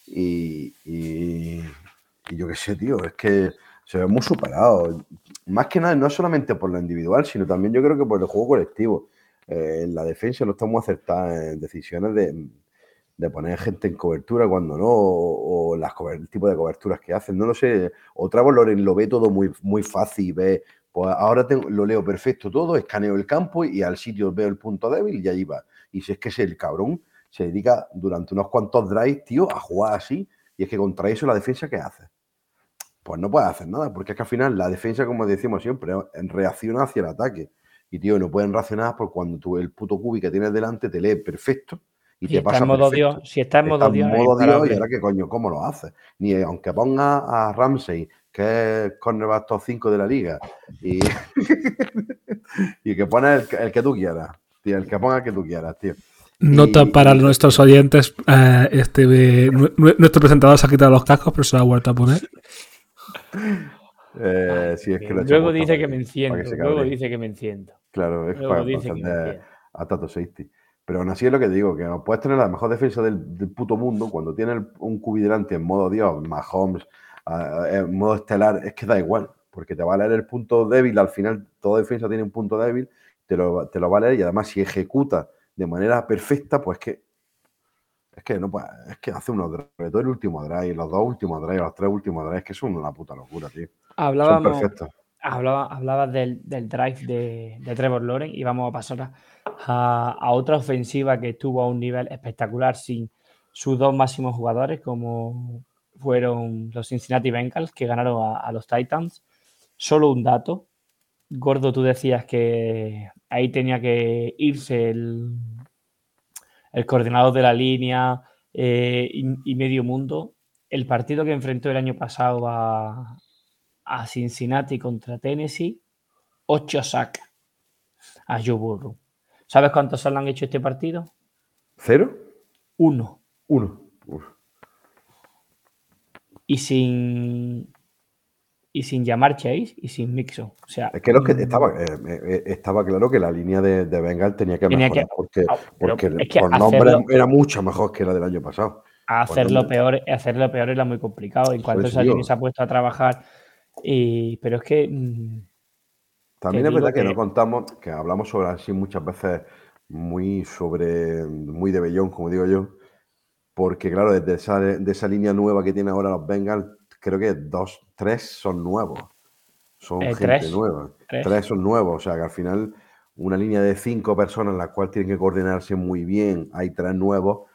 Y, y- y yo qué sé, tío, es que se ve muy superado. Más que nada, no solamente por lo individual, sino también yo creo que por el juego colectivo. Eh, en la defensa no estamos acertados en decisiones de, de poner gente en cobertura cuando no, o, o las el tipo de coberturas que hacen. No lo sé. O Trevor Lawrence lo ve todo muy, muy fácil, ve, pues ahora lo leo perfecto todo, escaneo el campo y al sitio veo el punto débil y allí va. Y si es que es el cabrón, se dedica durante unos cuantos drives, tío, a jugar así. Y es que contra eso la defensa, ¿qué hace? Pues no puede hacer nada, porque es que al final la defensa, como decimos siempre, reacciona hacia el ataque. Y tío, no pueden reaccionar por cuando tú el puto cubi que tienes delante te lee perfecto y Si te está pasa en modo perfecto. Dios, si está en Está modo en Dios, es modo Dios y ahora qué coño, ¿cómo lo hace? Ni aunque ponga a Ramsey, que es cornerback top 5 de la liga, y, y que pone el, que- el que tú quieras, tío, el que ponga el que tú quieras, tío. Nota Y- para nuestros oyentes. eh, este, eh, nu- nu- nuestro presentador se ha quitado los cascos, pero se lo ha vuelto a poner. Eh, si es que lo he hecho Luego dice que me enciendo. Luego dice que me enciendo. Claro, es Luego para, dice que me a Tato Safety. Pero aún así es lo que digo, que no puedes tener la mejor defensa del, del puto mundo cuando tienes un delante en modo Dios, Mahomes, ah, en modo estelar, es que da igual, porque te va a leer el punto débil, al final toda defensa tiene un punto débil, te lo, te lo va a leer y además si ejecuta de manera perfecta, pues que es que no es que hace unos drives, sobre todo el último drive, los dos últimos drives, los tres últimos drives, que son una puta locura, tío. Son Hablábamos, perfectos. hablaba, hablabas del, del drive de, de Trevor Lawrence y vamos a pasar a, a- otra ofensiva que estuvo a un nivel espectacular sin sus dos máximos jugadores, como fueron los Cincinnati Bengals, que ganaron a, a los Titans. Solo un dato. Gordo, tú decías que ahí tenía que irse el, el coordinador de la línea eh, y, y medio mundo. El partido que enfrentó el año pasado a, a Cincinnati contra Tennessee, 8 sacks a Joe Burrow. ¿Sabes cuántos se le han hecho este partido? ¿Cero? Uno. Uno. Uf. Y sin. Y sin llamar Chase y sin Mixon. O sea. Es que, lo que mm, estaba, eh, eh, estaba claro que la línea de, de Bengal tenía que Tenía mejorar que- porque, Ah, porque es que por nombre hacerlo- era mucho mejor que la del año pasado. hacerlo peor, hacerlo peor era muy complicado. En cuanto esa línea se ha puesto a trabajar. Y, pero es que. mm, También es verdad que, que- no contamos, que hablamos sobre así muchas veces muy sobre, muy de Bellón, como digo yo, porque claro, desde esa, de esa línea nueva que tiene ahora los Bengals, creo que dos, tres son nuevos. Son Eh, gente tres. nueva. Tres. Tres son nuevos, o sea que al final una línea de cinco personas en la cual tienen que coordinarse muy bien, hay tres nuevos,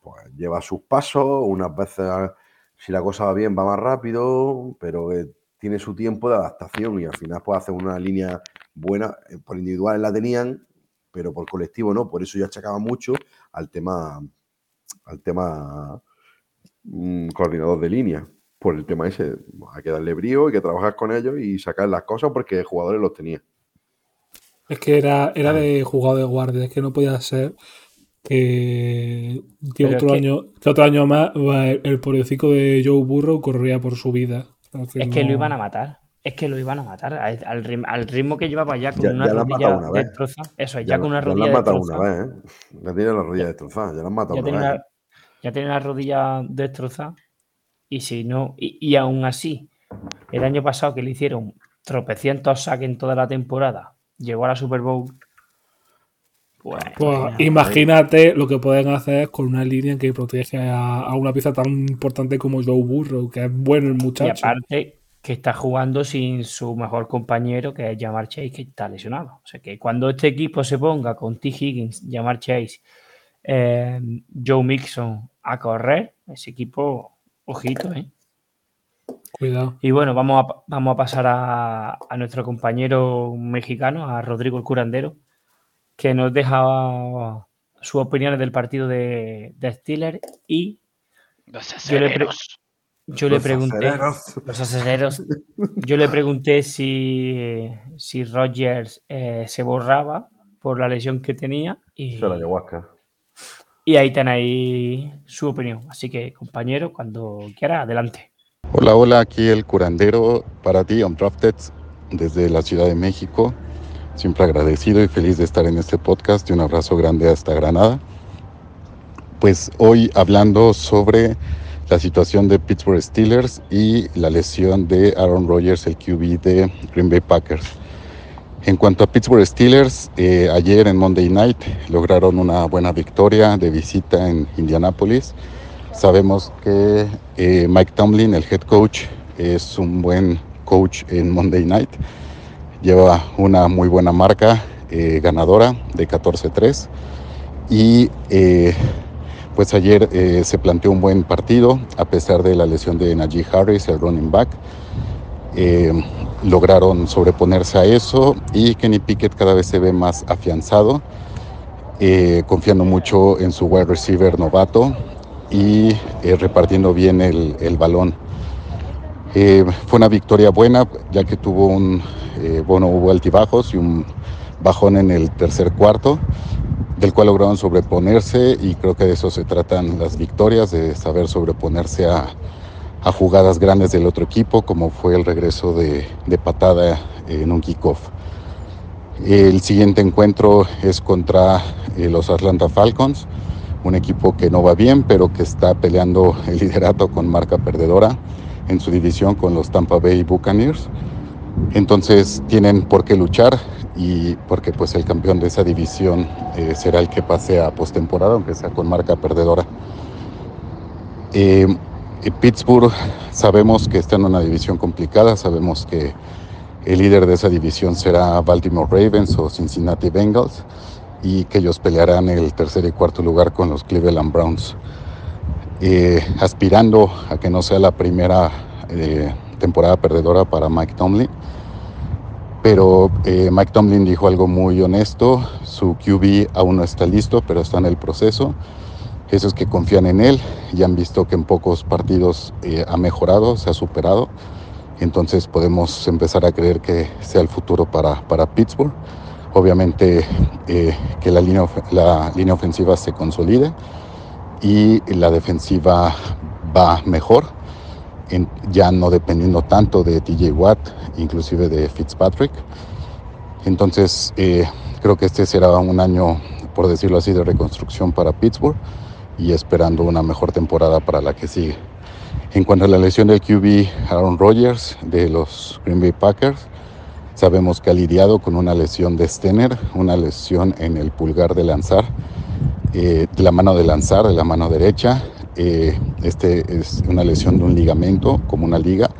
pues lleva sus pasos, unas veces ah, si la cosa va bien va más rápido, pero eh, tiene su tiempo de adaptación y al final puede hacer una línea buena, eh, por individuales la tenían, pero por colectivo no, por eso yo achacaba mucho al tema al tema mm, coordinador de línea, por el tema ese, hay que darle brío, hay que trabajar con ellos y sacar las cosas porque jugadores los tenía. Es que era, era de jugado de guardia, es que no podía ser que, que Pero es otro, que- año, que otro año más el pobrecito de Joe Burrow corría por su vida. Entonces Es que lo iban a matar. Es que lo iban a matar. Al, al rim- al ritmo que llevaba ya con Ya- una ya rodilla una vez. destrozada. Eso es, Ya, ya, con una ya la rodilla han matado destrozada. una vez, ¿eh? Ya tiene la rodilla destrozada, ya la han matado ya, una tiene vez. ya tiene la rodilla destrozada. Y si no, y, y aún así, el año pasado que le hicieron tropecientos saques en toda la temporada, llegó a la Super Bowl. Pues, Pues, imagínate lo que pueden hacer con una línea que protege a, a una pieza tan importante como Joe Burrow, que es bueno el y muchacho. aparte que está jugando sin su mejor compañero, que es Jamar Chase, que está lesionado. O sea que cuando este equipo se ponga con T. Higgins, Jamar Chase, eh, Joe Mixon a correr, ese equipo, ojito, ¿eh? Cuidado. Y bueno, vamos a, vamos a pasar a, a nuestro compañero mexicano, a Rodrigo el Curandero, que nos deja sus opiniones del partido de, de Steelers y yo le, pre- yo le pregunté, aceleros. los aceleros, yo le pregunté si, si Rogers eh, se borraba por la lesión que tenía y, ayahuasca. y ahí tenéis su opinión. Así que, compañero, cuando quiera, adelante. Hola, hola, aquí el curandero para ti, Undrafted, desde la Ciudad de México. Siempre agradecido y feliz de estar en este podcast y un abrazo grande hasta Granada. Pues hoy hablando sobre la situación de Pittsburgh Steelers y la lesión de Aaron Rodgers, el QB de Green Bay Packers. En cuanto a Pittsburgh Steelers, eh, ayer en Monday Night lograron una buena victoria de visita en Indianápolis. Sabemos que eh, Mike Tomlin, el head coach, es un buen coach en Monday Night. Lleva una muy buena marca eh, ganadora de 14-3. Y eh, pues ayer eh, se planteó un buen partido a pesar de la lesión de Najee Harris, el running back. Lograron sobreponerse a eso y Kenny Pickett cada vez se ve más afianzado, confiando mucho en su wide receiver novato y repartiendo bien el, el balón. Eh, fue una victoria buena, ya que tuvo un, eh, bueno, hubo altibajos y un bajón en el tercer cuarto, del cual lograron sobreponerse y creo que de eso se tratan las victorias, de saber sobreponerse a, a jugadas grandes del otro equipo, como fue el regreso de, de patada en un kickoff. El siguiente encuentro es contra eh, los Atlanta Falcons, un equipo que no va bien, pero que está peleando el liderato con marca perdedora en su división con los Tampa Bay Buccaneers. Entonces tienen por qué luchar y porque pues el campeón de esa división eh, será el que pase a postemporada, aunque sea con marca perdedora. Eh, eh, Pittsburgh sabemos que está en una división complicada, sabemos que el líder de esa división será Baltimore Ravens o Cincinnati Bengals y que ellos pelearán el tercer y cuarto lugar con los Cleveland Browns. Eh, aspirando a que no sea la primera eh, temporada perdedora para Mike Tomlin. Pero eh, Mike Tomlin dijo algo muy honesto, su QB aún no está listo, pero está en el proceso. Esos que confían en él y han visto que en pocos partidos ha mejorado, se ha superado. Entonces podemos empezar a creer que sea el futuro para, para Pittsburgh. Obviamente que la línea, la línea ofensiva se consolide y la defensiva va mejor, ya no dependiendo tanto de TJ Watt, inclusive de Fitzpatrick. Entonces, eh, creo que este será un año, por decirlo así, de reconstrucción para Pittsburgh y esperando una mejor temporada para la que sigue. En cuanto a la lesión del QB Aaron Rodgers de los Green Bay Packers, sabemos que ha lidiado con una lesión de Stener, una lesión en el pulgar de lanzar, eh, de la mano de lanzar, de la mano derecha. Eh, este es una lesión de un ligamento, como una liga,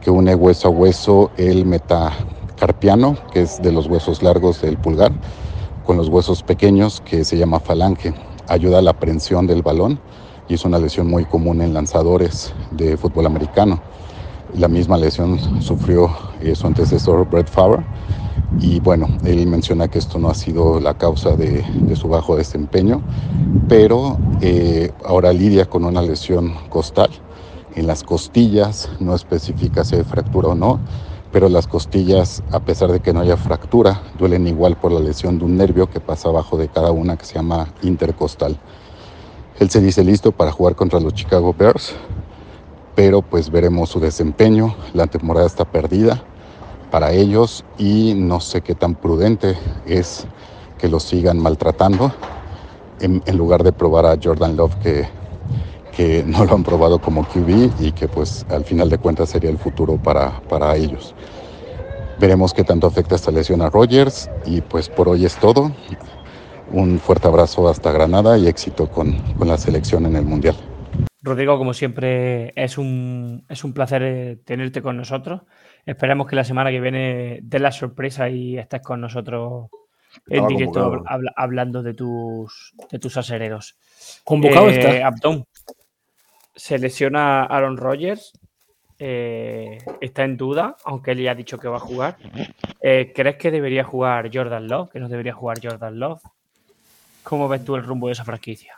que une hueso a hueso el metacarpiano, que es de los huesos largos del pulgar, con los huesos pequeños, que se llama falange. Ayuda a la prensión del balón y es una lesión muy común en lanzadores de fútbol americano. La misma lesión sufrió eh, su antecesor Brett Favre y bueno, él menciona que esto no ha sido la causa de, su bajo desempeño, pero eh, ahora lidia con una lesión costal en las costillas, no especifica si hay fractura o no, pero las costillas, a pesar de que no haya fractura, duelen igual por la lesión de un nervio que pasa abajo de cada una que se llama intercostal. Él se dice listo para jugar contra los Chicago Bears, pero pues veremos su desempeño. La temporada está perdida para ellos y no sé qué tan prudente es que lo sigan maltratando en, en lugar de probar a Jordan Love que, que no lo han probado como QB y que pues al final de cuentas sería el futuro para, para ellos. Veremos qué tanto afecta esta lesión a Rogers y pues por hoy es todo. Un fuerte abrazo hasta Granada y éxito con, con la selección en el Mundial. Rodrigo, como siempre, es un, es un placer eh, tenerte con nosotros. Esperamos que la semana que viene des la sorpresa y estés con nosotros en directo habla- hablando de tus, de tus asereros. Convocado Eh, está. Abdón, se lesiona Aaron Rodgers. eh, está en duda, aunque él ya ha dicho que va a jugar. Eh, ¿Crees que debería jugar Jordan Love? ¿Que no debería jugar Jordan Love? ¿Cómo ves tú el rumbo de esa franquicia?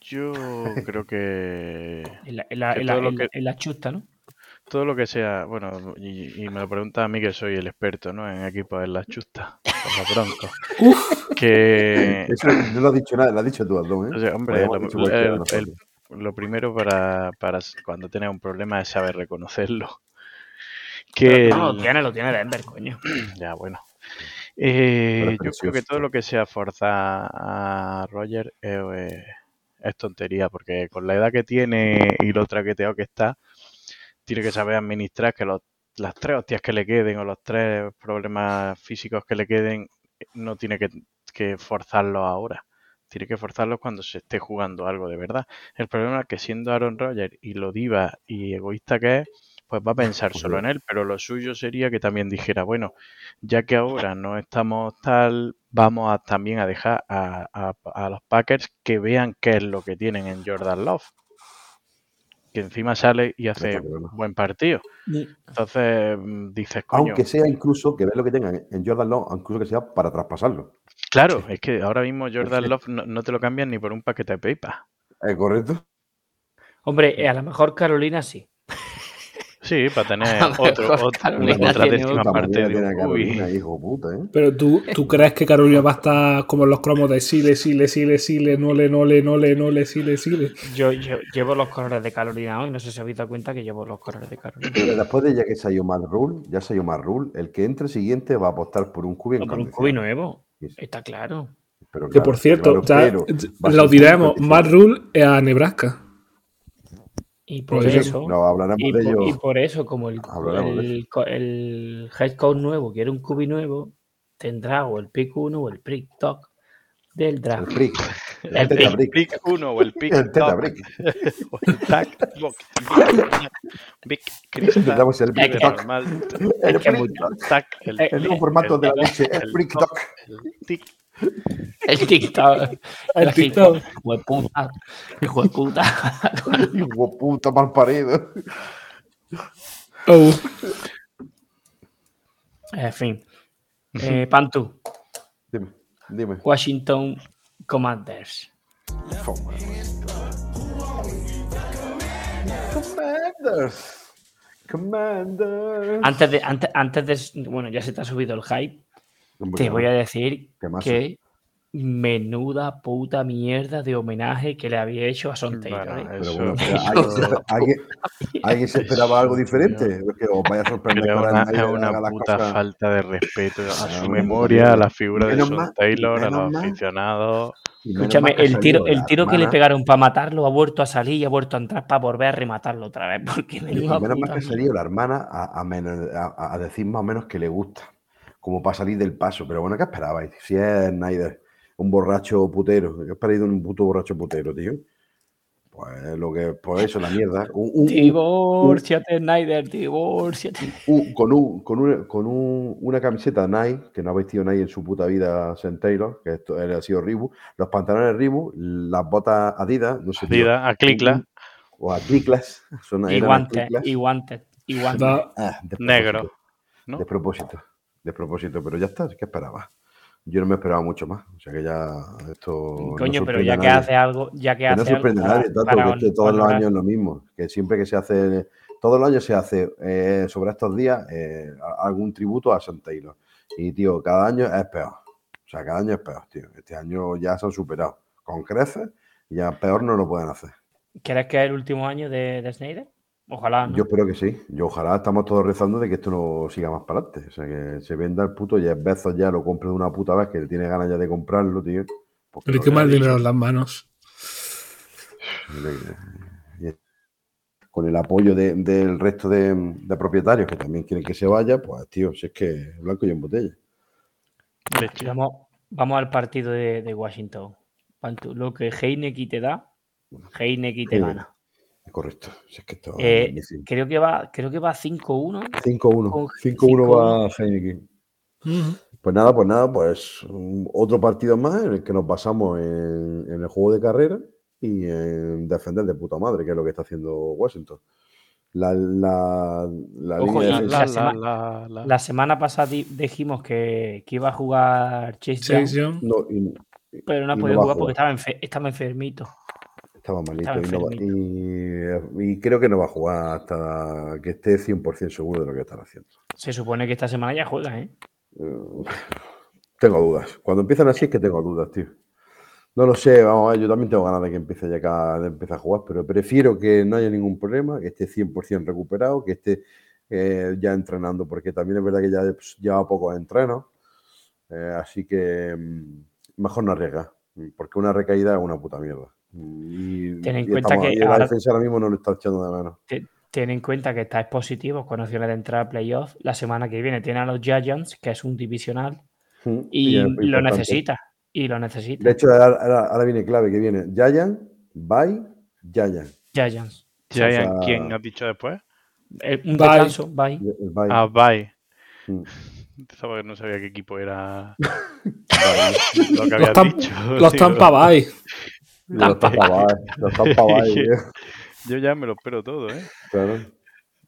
Yo creo que En la, en la- Que en la- todo lo en- que- en la chusta, ¿no? Todo lo que sea, bueno, y, y me lo pregunta a mí que soy el experto, ¿no? En equipos de las chustas, con los broncos. Que, Eso no lo has dicho nada, lo has dicho tú, Abdón, ¿eh? o sea, hombre, lo, el- el- primero para, para cuando tienes un problema es saber reconocerlo. Que No, el- lo tiene, lo tiene Denver, coño. Ya, bueno. Eh, yo creo que todo lo que sea forzar a Roger es, eh, es tontería, porque con la edad que tiene y lo traqueteado que está, tiene que saber administrar que los, las tres hostias que le queden o los tres problemas físicos que le queden, no tiene que, que forzarlos ahora. Tiene que forzarlos cuando se esté jugando algo de verdad. El problema es que siendo Aaron Rodgers y lo diva y egoísta que es, pues va a pensar Pues solo en él, pero lo suyo sería que también dijera, bueno, ya que ahora no estamos tal, vamos a, también a dejar a, a- a los Packers que vean qué es lo que tienen en Jordan Love. Que encima sale y hace buen partido. Entonces mm, dices, coño, Aunque sea incluso, que vean lo que tengan en Jordan Love, incluso que sea para traspasarlo. claro, es que ahora mismo Jordan Love no, no te lo cambian ni por un paquete de PayPal. ¿Es correcto? Hombre, eh, a lo mejor Carolina sí. Sí, para tener otro, mejor otro- Carolina otra décima parte de tiene a un Carolina, cubi. hijo puta, ¿eh? Pero tú, ¿tú crees que Carolina va a estar como en los cromos de Sile, Sile, Sile, Sile, no le, no le, no le, no le, Sile, Sile? Yo, yo llevo los colores de Carolina hoy, no sé si habéis dado cuenta que llevo los colores de Carolina. Pero después de ya que salió Matt Rule, ya salió Matt Rule, el que entre siguiente va a apostar por un cubi en por un cubi nuevo, está claro. Pero Que por cierto, claro, ya lo diremos, 55. Matt Rule es a Nebraska. Y por eso, No, hablaremos y, de por, ello. y por eso, como el, el, el head coach nuevo quiere un cubi nuevo, tendrá o el pick 1 o el pick top del El draft. prick. El El prick. brick. Pick 1 o el pick El teta top, brick. o el tag box, Big Crystal, el el brick que- talk. El talk. tac, el, Eh, El nuevo formato de la leche, el brick talk. el tic. El TikTok. El TikTok. Hijo de puta. Hijo de puta. Hijo puta, mal parido. Oh, En fin. Eh, Pantu, Dime, dime. Washington Commanders. Commanders. Commanders. Antes de, antes, antes de. Bueno, ya se te ha subido el hype. Hombre, Te voy a decir que Menuda puta mierda de homenaje que le había hecho a Son Taylor. Bueno, ¿eh? Pero eso- bueno, pero ¿alguien, se, esper- alguien- alguien se esperaba algo diferente? Es que os vaya a sorprender es una, haga puta cosas- falta de respeto a su memoria, a la figura de Son Taylor, a los aficionados. Escúchame, el tiro, el tiro que le pegaron para matarlo ha vuelto a salir y ha vuelto a entrar para volver a rematarlo otra vez. Porque menos mal que ha salido la hermana a, a menos- a- a decir más o menos que le gusta, como para salir del paso. Pero bueno, ¿qué esperabais? Si es Snyder, un borracho putero, ¿qué esperáis de un puto borracho putero, tío? Pues lo que, por eso, la mierda. Un- un- un- Divórciate, Snyder, divórciate. un- con un, con, un- una camiseta Nike, que no ha vestido Nike en su puta vida. Taylor, que esto él ha sido Reebok, los pantalones Reebok, las botas Adidas, no sé, tío, Adidas, a Clicla, o a Cliclas, son, Y guantes, y guantes, y guantes. Ah, de negro. ¿no? De propósito, de propósito, pero ya está, ¿qué esperaba? Yo no me esperaba mucho más, o sea que ya esto. no Coño, pero sorprende ya que hace algo, ya que Que no hace algo sorprende a nadie tanto, para que es que todos los años es lo mismo, que siempre que se hace, todos los años se hace eh, sobre estos días eh, algún tributo a San Taylor. Y tío, cada año es peor. O sea, cada año es peor, tío. Este año ya se han superado con creces ya peor no lo pueden hacer. ¿Crees que es el último año de, de Snyder? Ojalá, ¿no? Yo espero que sí. Yo ojalá estamos todos rezando de que esto no siga más para adelante. O sea, que se venda el puto Jeff Bezos ya lo compre de una puta vez, que le tiene ganas ya de comprarlo, tío. el ha dicho- dinero en las manos. con el apoyo de- del resto de, de propietarios que también quieren que se vaya, pues tío, si es que blanco y en botella. Vamos, vamos al partido de, de Washington. Lo que Heineken te da, Heineken te gana. Correcto. Si es que esto Eh, es creo que va, creo que va 5-1. 5-1. con 5-1 va Heineken. Ujú. Pues nada, pues nada, pues un- otro partido más en el que nos basamos en, en el juego de carrera y en defender de puta madre, que es lo que está haciendo Washington. La, la, la Ojo, línea de La, defensa- la, sema- la, la. La semana pasada di- dijimos que, que iba a jugar Chase Young, no, y- pero no ha no podido jugar jugar. porque estaba, enfe- estaba enfermito. Estaba malito. Estaba y, no va- y- y creo que no va a jugar hasta que esté 100% seguro de lo que están haciendo. Se supone que esta semana ya juega, ¿eh? Eh, Tengo dudas. Cuando empiezan así es que tengo dudas, tío. No lo sé, vamos a ver, yo también tengo ganas de que empiece ya acá, de empezar a jugar, pero prefiero que no haya ningún problema, que esté 100% recuperado, que esté eh, ya entrenando, porque también es verdad que ya pues, lleva pocos entrenos, eh, así que mm, mejor no arriesgar, porque una recaída es una puta mierda. Y, Ten en y cuenta que y la ahora- defensa ahora mismo no lo está echando de. Te- Ten en cuenta que estáis positivos con opciones de entrar a playoff. La semana que viene tiene a los Giants, que es un divisional, Mm, y es lo necesita. Y lo necesita. De hecho, ahora, ahora- ahora viene clave que viene Giant, Bye, Giant. Giants. Giant, o sea- ¿quién has dicho después? Eh, un Bye. descanso, bye. El bye. Ah, bye. Mm. No sabía qué equipo era lo que había dicho. los Tampa Bay. Los. Yo ya me lo espero todo, ¿eh? Claro.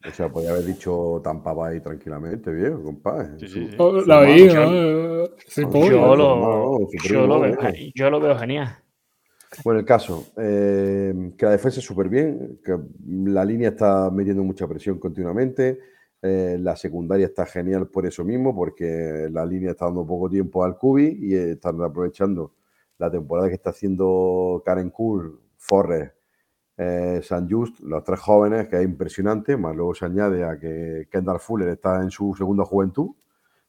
O sea, podía haber dicho Tampa Bay tranquilamente, viejo, compadre. Sí, Su- sí, sí. Oh, La vi, ¿no? Sí, Yo lo, yo, veo, yo lo veo genial. Bueno, el caso, eh, que la defensa es súper bien, que la línea está metiendo mucha presión continuamente, eh, la secundaria está genial por eso mismo, porque la línea está dando poco tiempo al Cubi y están aprovechando la temporada que está haciendo Karen Cool, Forrest, eh, San Just, los tres jóvenes, que es impresionante, más luego se añade a que Kendall Fuller está en su segunda juventud,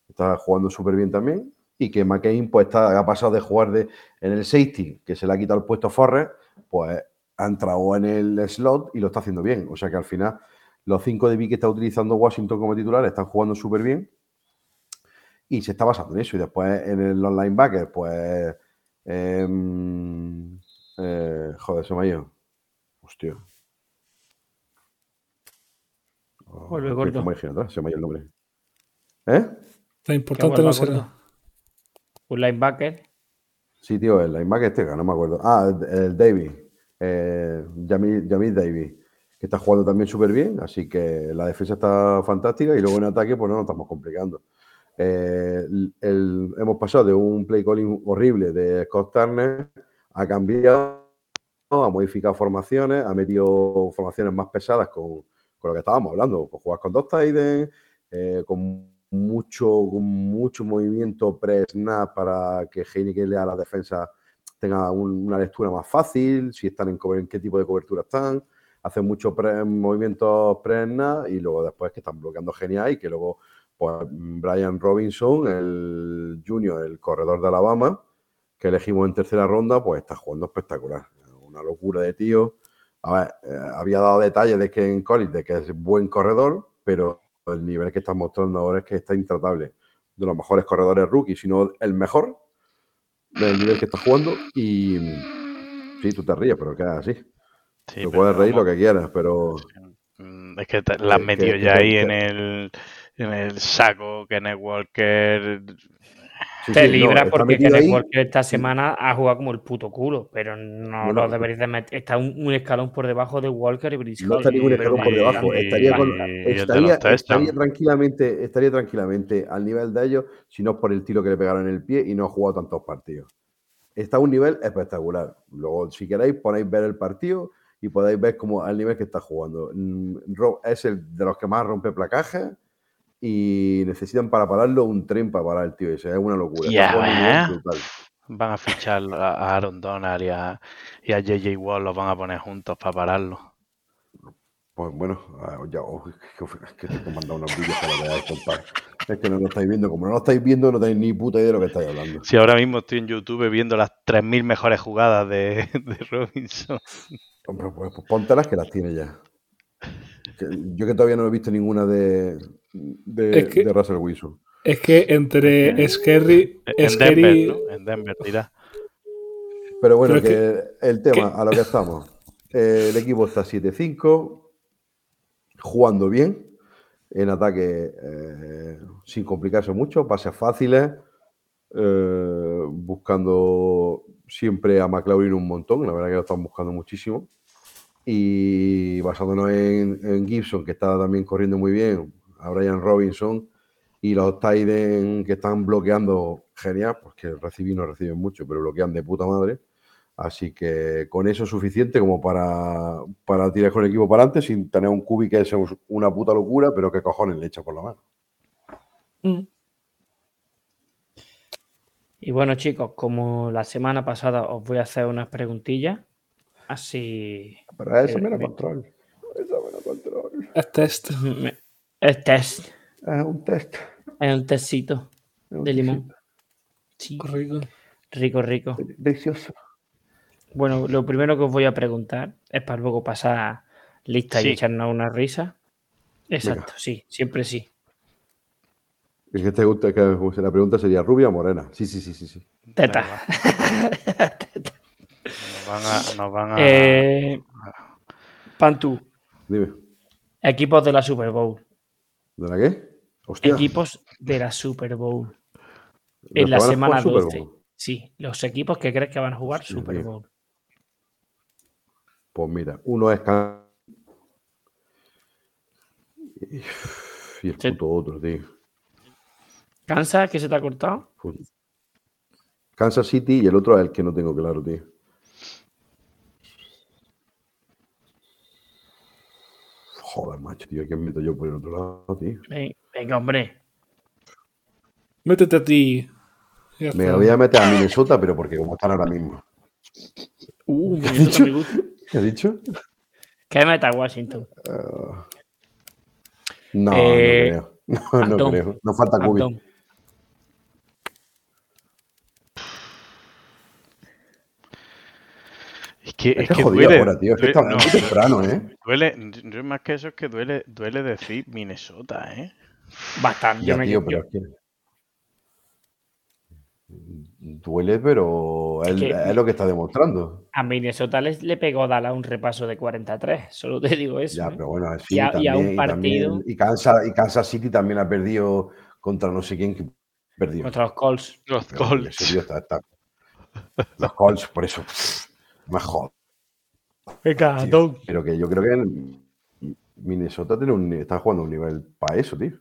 está jugando súper bien también, y que McCain pues está, ha pasado de jugar de, en el safety, que se le ha quitado el puesto a Forrest, pues ha entrado en el slot y lo está haciendo bien. O sea que al final los cinco de B que está utilizando Washington como titular están jugando súper bien y se está basando en eso. Y después en el online backer, pues... em, eh, joder, se me ha ido. Hostia. Oh, Vuelve, gordo. el nombre. ¿Eh? Tan importante no será. Un linebacker. Sí, tío, el linebacker este, no me acuerdo. Ah, el, el Davy. Eh, Jamil, Jamil Davy, que está jugando también súper bien, así que la defensa está fantástica y luego en ataque pues no nos estamos complicando. Eh, hemos pasado de un play calling horrible de Scott Turner a cambiar, ha modificado formaciones, ha metido formaciones más pesadas con, con lo que estábamos hablando, pues jugar con dos ends, eh, con mucho, mucho movimiento pre-snap para que Heineken a la defensa tenga un- una lectura más fácil, si están en, en qué tipo de cobertura están, hacen muchos pre- movimientos pre-snap y luego después que están bloqueando genial y que luego pues, Brian Robinson, el junior, el corredor de Alabama, que elegimos en tercera ronda, pues está jugando espectacular. Una locura de tío. A ver, eh, había dado detalles de que en college, de que es buen corredor, pero el nivel que está mostrando ahora es que está intratable. De los mejores corredores rookie, sino el mejor del nivel que está jugando. Y sí, tú te ríes, pero queda así. Sí, puedes reír lo que quieras, pero mm, Es que te- la has metido ya que- ahí que- en el, el saco, Kenneth Walker. sí, Te sí, no, está porque Kenneth ahí. Walker esta semana ha jugado como el puto culo, pero no Bueno, lo deberéis de meter. Está un, un escalón por debajo de Walker y Bridge No un pero escalón por debajo. y- Estaría, con- y estaría, tranquilamente, estaría tranquilamente al nivel de ellos, si no es por el tiro que le pegaron en el pie y no ha jugado tantos partidos. Está a un nivel espectacular. Luego, si queréis, ponéis ver el partido y podéis ver cómo al nivel que está jugando. Mm, Es el de los que más rompe placajes y necesitan para pararlo un tren para parar el tío ese. Es una locura. Ves. brutal. Van a fichar a Aaron Donald y a, y a JJ Wall, los van a poner juntos para pararlo. Pues bueno, ah, ya, oh, es que- te he mandado unos vídeos para que veáis, compadre. Es que no lo estáis viendo. Como no lo estáis viendo, no tenéis ni puta idea de lo que estáis hablando. Si ahora mismo estoy en YouTube viendo las 3.000 mejores jugadas de, de Robinson. Hombre, pues, pues póntelas que las tiene ya. Que- yo que todavía no he visto ninguna de, de, Es que- de Russell Wilson. Es que entre Scary, En Scary Denver, ¿no? En Denver, dirá. Pero bueno, Pero es que el tema, a lo que estamos. Eh, el equipo está 7-5, jugando bien, en ataque eh, sin complicarse mucho, pases fáciles, eh, buscando siempre a McLaurin un montón, la verdad que lo están buscando muchísimo. Y basándonos en, en Gibson, que está también corriendo muy bien, a Brian Robinson y los Tiden que están bloqueando, genial, porque recibir no reciben mucho, pero bloquean de puta madre. Así que con eso es suficiente como para, para tirar con el equipo para adelante sin tener un cubi que es una puta locura, pero que cojones le echa por la mano. Mm. Y bueno, chicos, como la semana pasada os voy a hacer unas preguntillas. Así. Pero eso me lo control. Eso me lo control. es test. Es test. Es un test. Es un testcito es un de limón. testito. Sí, Rico. rico, rico. Delicioso. Bueno, lo primero que os voy a preguntar es para luego pasar lista Sí. y echarnos una risa. Exacto, sí, siempre sí. Es que te gusta que la pregunta sería rubia o morena. Sí, sí, sí, sí, sí. Teta. Nos van a. Nos van a Eh, Pantu, Dime. equipos de la Super Bowl. ¿De la qué? Hostia. Equipos de la Super Bowl. En la semana jugar Super 12. Bowl. Sí, los equipos que crees que van a jugar Super. Bowl. Pues mira, uno es y el puto otro, tío. ¿Kansas que se te ha cortado? Kansas City y el otro es el que no tengo claro, tío. Joder, macho, tío, ¿a quién meto yo por el otro lado, tío? Ven- Venga, hombre. Métete a ti. Ya Me está. voy a meter a Minnesota, pero porque como están ahora mismo. Uh, ¿Qué has dicho? me gusta. ¿Qué has dicho? Que meta Washington. No, Eh, no creo. No, no creo. No falta Kubi. Antón. Es que, Es que jodido duele. ahora, tío. Es que duele- está no, muy temprano, ¿eh? duele, yo más que eso es que duele, duele decir Minnesota, ¿eh? Bastante. Ya, me- tío, yo- pero es que... Duele, pero es, que- es lo que está demostrando. A Minnesota les, le pegó Dala un repaso de 43. Solo te digo eso. Ya, ¿eh? pero bueno, sí, Y a- y a un y partido- también- y Kansas, y Kansas City también ha perdido contra no sé quién que perdió. Contra los Colts. Los Pero, Colts. está- está- Los Colts, por eso. Mejor. Venga, tío. Pero que yo creo que en Minnesota tiene un, está jugando a un nivel para eso, tío.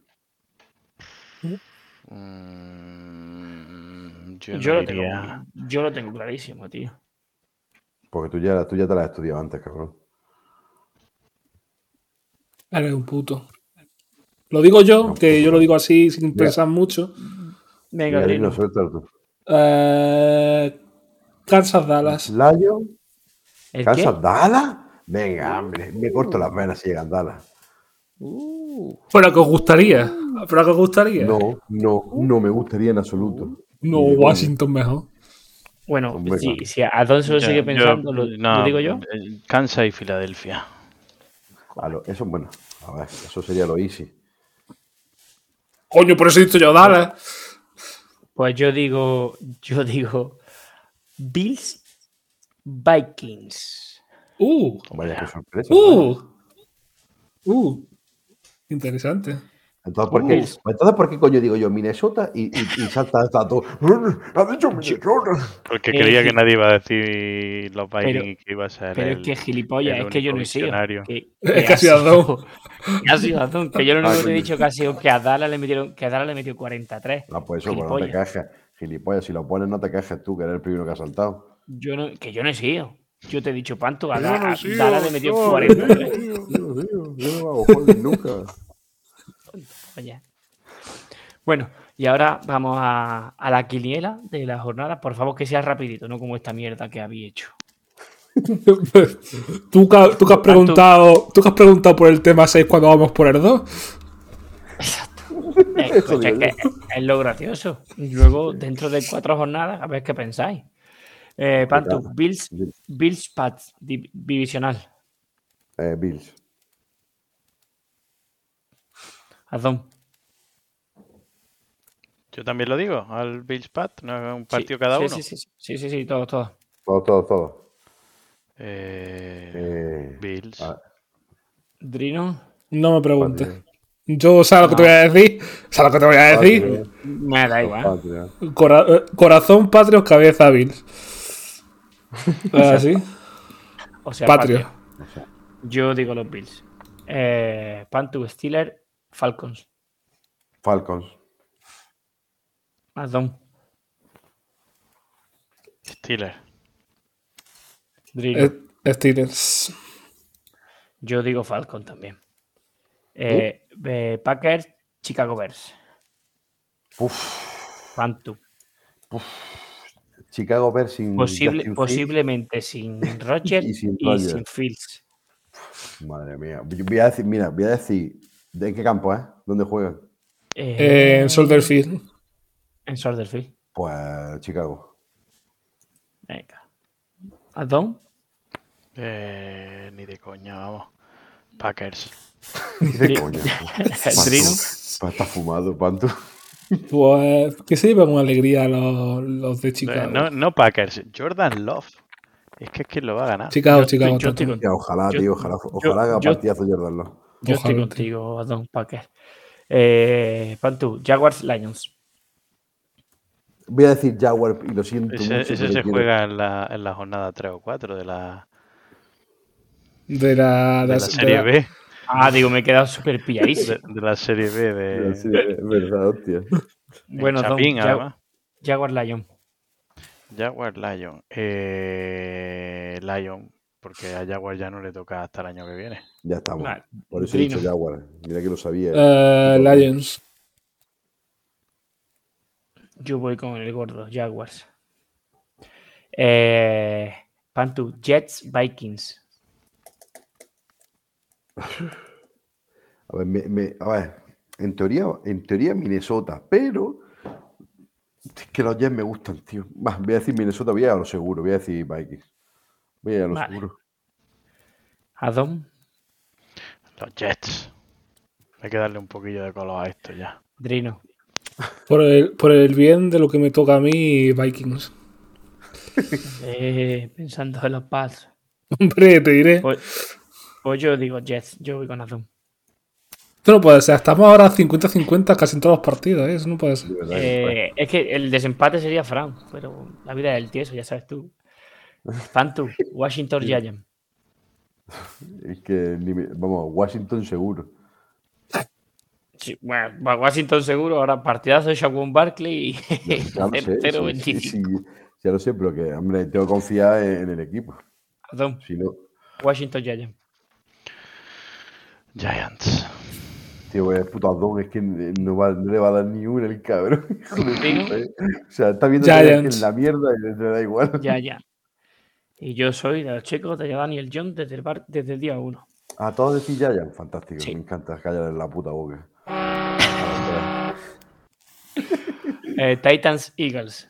Mm, yo, lo, tengo, yo lo tengo clarísimo, tío. Porque tú ya, tú ya te la has estudiado antes, cabrón. Eres un puto. Lo digo yo, que yo lo digo así sin pensar mucho. Venga, suéltalo tú. Eh, Kansas Dallas. Lion, ¿El qué? ¿Kansas Dallas? Venga, hombre, me corto las venas si llegan Dallas. Pero que os gustaría. Pero que os gustaría. No, no, no me gustaría en absoluto. No, Washington mejor. Bueno, si, si Alonso lo Yo- sigue yo- pensando, lo, no, lo digo yo. eh, Kansas y Filadelfia. Claro, eso es bueno. A ver, eso sería lo easy. Coño, por eso he dicho yo Dallas. Pues yo digo, yo digo Bills Vikings. Uh, Vaya, qué sorpresa. uh. Uh. Interesante. Entonces, ¿por qué, Bills. entonces, ¿por qué coño digo yo Minnesota y, y, y salta esta todo? ¡Ha dicho Minnesota! Porque Eh, creía que nadie iba a decir los Vikings Pero- y que iba a ser Pero el- es que gilipollas, el es que yo no he sido. Que, Es que ha sido Adón. que ha sido Adón, Que yo lo único Ah, que te he dicho que ha sido que a Dallas le metieron, que a Dallas le metió 43. Ah, pues eso, pues no te quejes. Gilipollas, si lo pones no te quejes tú, que eres el primero que ha saltado. Yo no, que yo no he sido. Yo te he dicho, Panto, a, no a- Dallas le metió yo, 43. Yo no digo, yo no hago holding nunca. Oye. Bueno, y ahora vamos a, a la quiniela de la jornada. Por favor, que sea rapidito, no como esta mierda que había hecho. ¿Tú, que- tú que has preguntado, tú que has preguntado por el tema 6 cuando vamos por el 2. Eh, coche, es, que es lo gracioso. Y luego, dentro de cuatro jornadas, a ver qué pensáis. Eh, Pantu, Bills, Bills Pats, div- divisional. Eh, Bills. Azón. Yo también lo digo, al Bills Pat, no un Sí, partido cada sí, uno. Sí, sí, sí, sí, sí, sí, todo, todo. Todo, todo, todo. Eh, Eh, Bills. a- Drino. No me preguntes. Patria. Yo sé lo que te voy a decir. ¿Sabes lo que te voy a decir? Patria, Me da igual. patria. Cora- eh, corazón patrio, cabeza Bills. Así. O sea, Patrio. patria. Yo digo los Bills. Eh, Pantu, Steelers, Falcons. Falcons. Azón. Steelers. Drino. Eh, Steelers. Yo digo Falcon también. Eh, eh, Packers, Chicago Bears. Uf, Pantu. Chicago Bears sin Posible, Justin posiblemente sin Roger Y y sin. Fields. Madre mía. Voy a decir, mira, voy a decir. ¿De qué campo, eh? ¿Dónde juegan? Eh, Eh, en Soldier Field. En Soldier Pues Chicago. Venga. Adón. Eh, ni de coña, vamos. Packers. ¿Qué coño? Drino. Pantu, Está fumado, Pantu. Pues que se llevan una alegría los, los de Chicago. No, no Packers, Jordan Love. Es que es quien lo va a ganar. Chicago, Yo Chicago. estoy- yo estoy con- Ya, ojalá, Yo- tío, ojalá, yo- ojalá haga yo- partidazo Jordan Love. Yo estoy Ojalá, contigo, Adón Packers. Eh, Pantu, Jaguars, Lions. Voy a decir Jaguar y lo siento Ese, mucho. ese se quiero- juega en la, en la jornada 3 o 4 de la, De la, de de la la- Serie de la- B. Ah, digo, me he quedado súper pilladísimo. De, de la Serie B de, verdad, hostia. Bueno, Chapín, Ja- además. Jaguars, Lions. Jaguar Lion. Eh, Lion, porque a Jaguar ya no le toca hasta el año que viene. Ya estamos. Vale, Por eso he dicho. Jaguar. Mira que lo sabía. Eh, Lions. Yo voy con el gordo, Jaguars. Eh, Pantu, Jets, Vikings. A ver, me- me- a ver, en teoría, en teoría Minnesota, pero es que los Jets me gustan, tío. Voy a decir Minnesota, voy a ir a lo seguro, voy a decir Vikings. Voy a ir a lo Vale. seguro. Adón, Los Jets. Hay que darle un poquillo de color a esto ya. Drino. Por el, por el bien de lo que me toca a mí, Vikings. Eh, pensando en los Pats. Hombre, te diré. Pues, pues yo digo Jets, yo voy con. Esto no puede ser. Estamos ahora 50-50 casi en todos los partidos. ¿eh? Eso no puede ser. Eh, es que el desempate sería Fran, pero la vida del tieso, ya sabes tú. Pantu, Washington Giants. Es que, vamos, Washington seguro. Sí, bueno, Washington seguro, ahora partidazo de Shaquon Barkley y Ya lo sé, 0-25. sí, sí, sí, ya lo sé, pero que, hombre, tengo que confiar en, el equipo. Adón, Si no, Washington Giants. Giants. Tío, es puto Adón, es que no, va- no le va a dar ni una el cabrón. Eh. O sea, está viendo Giants. en la mierda y le da igual. Ya, ya. Y yo soy de los chicos de Daniel John desde el, bar- desde el día 1. A todos decís Giants, fantástico. Sí. Me encanta callar en la puta boca. Eh, Titans Eagles.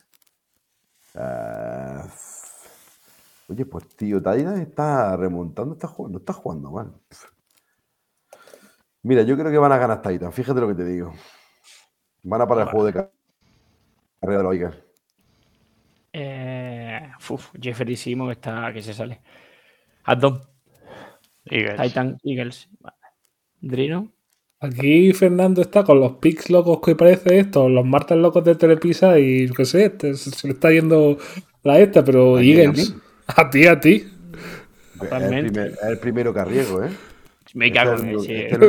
Ah, oye, pues tío, Titan está remontando, está jugando, está jugando mal. Mira, yo creo que van a ganar Titan, fíjate lo que te digo. Van a parar el juego de car- carrera de los Eagles. Eh, uf, Jeffrey Simon está que se sale. Addon, Eagles. Titan Eagles. Vale. Drino. Aquí Fernando está con los pics locos que parece esto, los martes locos de Telepisa y yo qué sé, este, se le está yendo la esta, pero ¿A quién, a Eagles. A ti, a ti. Es el, Totalmente. primer- es el primero que arriesgo, ¿eh? Me Este cago es en el este es el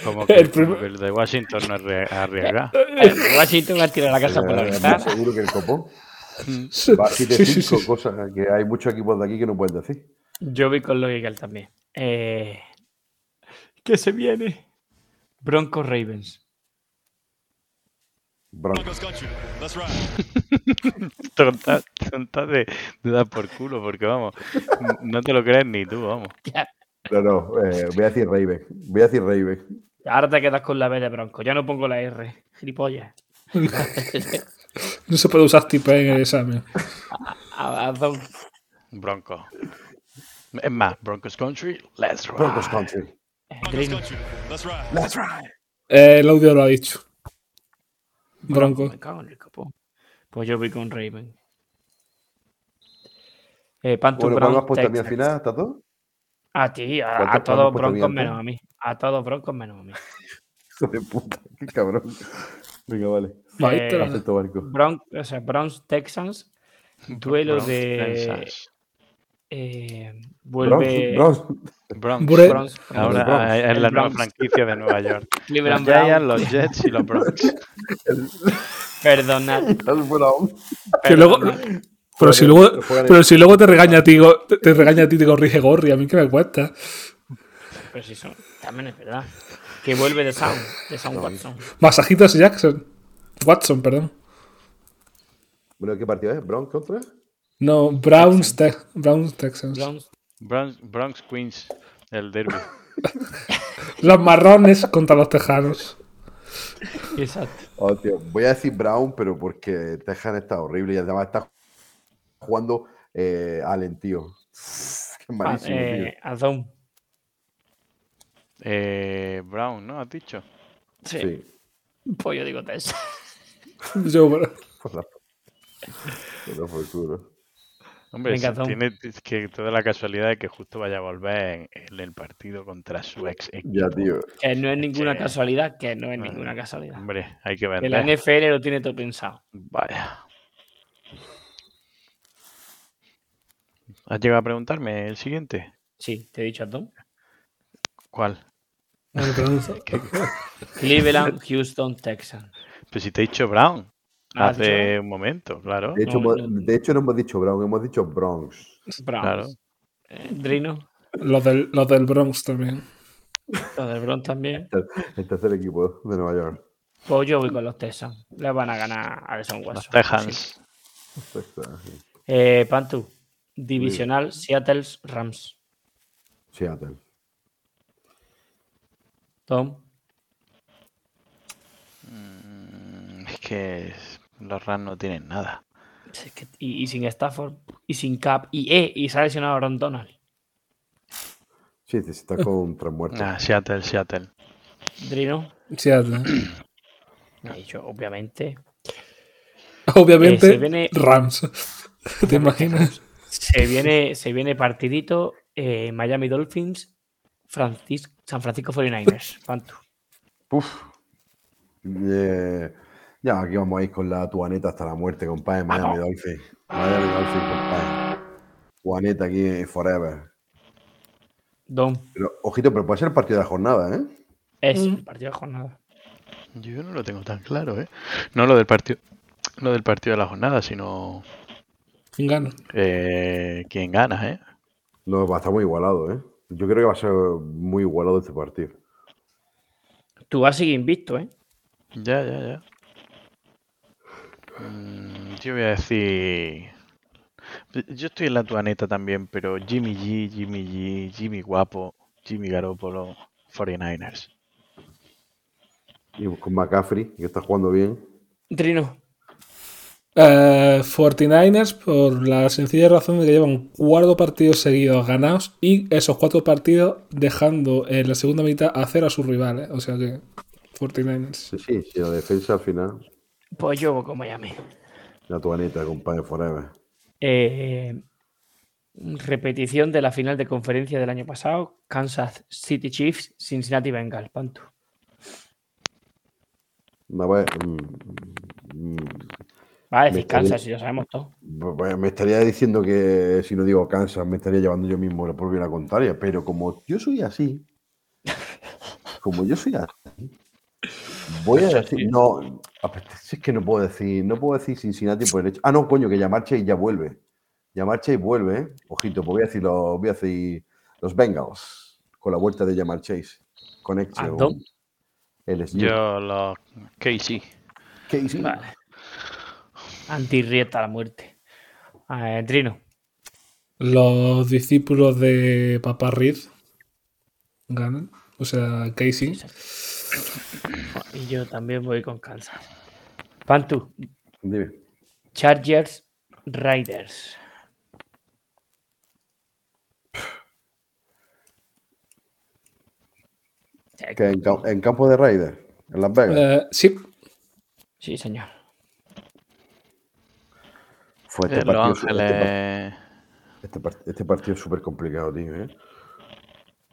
como que, El como prim- que el de Washington no arrie- arriesga. El Washington va a tirar la casa por la Eh, ventana. seguro que el copón. Sí, Va sí, 7-5, sí, sí. cosas que hay muchos equipos de aquí que no pueden decir. Yo voy con los Eagles también. Eh, ¿Qué se viene? Broncos Ravens. Broncos. Tonta, tonta de, de dar por culo, porque vamos, no te lo crees ni tú, vamos. No, no, eh, voy a decir Raven. Voy a decir Raven. Ahora te quedas con la B de Broncos. Ya no pongo la R. Gilipollas. No se puede usar tipe en el examen. A- a Don- Bronco. Es más, Broncos Country, let's ride. Broncos Country. eh, Drino. That's right. Eh, el audio lo ha dicho. Bronco. Me cago en el capó. Pues yo voy con Raven. Eh, Pantu Bueno, ¿cuál me Brown, has puesto a mí al final, Tato? A ti, a, ¿Cuál te- a cuál me has todos broncos menos a mí. A todos broncos menos a mí. Hijo de puta, qué cabrón. Venga, vale. Eh. Bron- o sea, Browns Texans. Duelo de. Eh, Bronx, vuelve. Bronx. Bronx. Browns- Ahora Bronx. es la nueva Bronx. franquicia de Nueva York. Los Cleveland Giants, Browns. los Jets y los Bronx. Perdonad. Es buena onda. Que luego- perdonad. Pero, si luego, pero si luego te regaña a ti, te, te regaña a ti y te corrige Gorri, a mí que me cuesta. Pero si son. También es verdad. Que vuelve de Sound. De Sound Watson. Masajitos Jackson. Watson, perdón. Bueno, ¿qué partido es? ¿Bronx contra? No, Browns, Te- Browns Texans. Browns. Bronx, Bronx Queens, el derby. Los marrones contra los tejanos. Exacto. Oh, tío, voy a decir Brown, pero porque Texan está horrible y además está jugando eh, Allen, tío. Qué Ah, malísimo, eh, a Dom. Eh, Brown, ¿no? ¿Has dicho? Sí. tío. Sí. Pues yo digo Tess. Yo, bueno, Por la... por. Hombre, Venga, si tiene es que toda la casualidad de que justo vaya a volver en, en el partido contra su ex equipo. Ya, tío. Que no es ninguna Sí. casualidad. Que no es Ah, ninguna casualidad. Hombre, hay que la vender. NFL lo tiene todo pensado. Vaya. ¿Has llegado a preguntarme el siguiente? Sí, te he dicho a Dom. ¿Cuál? perdón. Cleveland, Houston, Texans. Pues si te he dicho Brown Ah, hace un momento, claro. De hecho, No, hemos- no. de hecho, no hemos dicho Brown, hemos dicho Bronx. Browns. Claro. Eh, Drino. Los del, los del Bronx también. Los del Bronx también. El tercer equipo de Nueva York. Pues yo voy con los Texans. Les van a ganar a Son Watson. Los Texans. Perfecto, sí. Eh, Pantu. Divisional Seattle Rams. Seattle. Tom. Mm, Es que los Rams no tienen nada. Es que- y, y sin Stafford. Y sin Cap. Y eh, y se ha lesionado Aaron Donald. Sí, sí, está con tres muertos. Ah, Seattle, Seattle. Drino. Seattle. Y yo, obviamente. Obviamente, Eh, viene- Rams. ¿Te imaginas? Se viene, se viene partidito. eh, Miami Dolphins. Francis- San Francisco 49ers. Pantu. Uf. Eh, ya, aquí vamos a ir con la tuaneta hasta la muerte, compadre. Miami Dolphins. Miami Dolphins, compadre. Tuaneta aquí forever. Dom. Pero, ojito, pero puede ser el partido de la jornada, ¿eh? Es Mm. el partido de jornada. Yo no lo tengo tan claro, ¿eh? No lo del partido, no del partido de la jornada, sino ¿Quién gana? eh, quién gana, ¿eh? No, va a estar muy igualado, ¿eh? Yo creo que va a ser muy igualado este partido. Tú vas a seguir invicto, ¿eh? Ya, ya, ya. Mm, Yo voy a decir. Yo estoy en la tuaneta también, pero Jimmy G, Jimmy G, Jimmy Guapo, Jimmy Garoppolo, 49ers. Y con McCaffrey, que está jugando bien. Trino. Eh, 49ers por la sencilla razón de que llevan cuatro partidos seguidos ganados y esos cuatro partidos dejando en la segunda mitad a cero a sus rivales. O sea que 49ers. Sí, sí, sí, la defensa al final. Pues yo voy con Miami. La tuaneta, compadre, forever. Eh, repetición de la final de conferencia del año pasado. Kansas City Chiefs, Cincinnati Bengals. Pantu. Me, voy- mm, mm, Va a decir estaría- Kansas, si lo sabemos todo. Pues me estaría diciendo que si no digo Kansas, me estaría llevando yo mismo la propia la contraria, pero como yo soy así, como yo soy así, voy a decir, no, es que no puedo decir, no puedo decir Cincinnati por el hecho. Ah, no, coño, que Yamar Chase ya vuelve. Yamar Chase vuelve, ¿eh? ojito, pues voy a decir los, voy a decir los Bengals con la vuelta de Yamar Chase. Andón. LSU. Yo los Casey. Casey. Vale. Antirrieta a la muerte. Eh, Trino. Los discípulos de Papá Reed ganan. O sea, Casey. Y yo también voy con Kansas. Pantu. Dime. Chargers Raiders. Que en, en campo de Raiders, en Las Vegas. Eh, sí, Sí, señor. Fue Los su- Ángeles. Este, par- este partido es súper complicado, tío. ¿eh?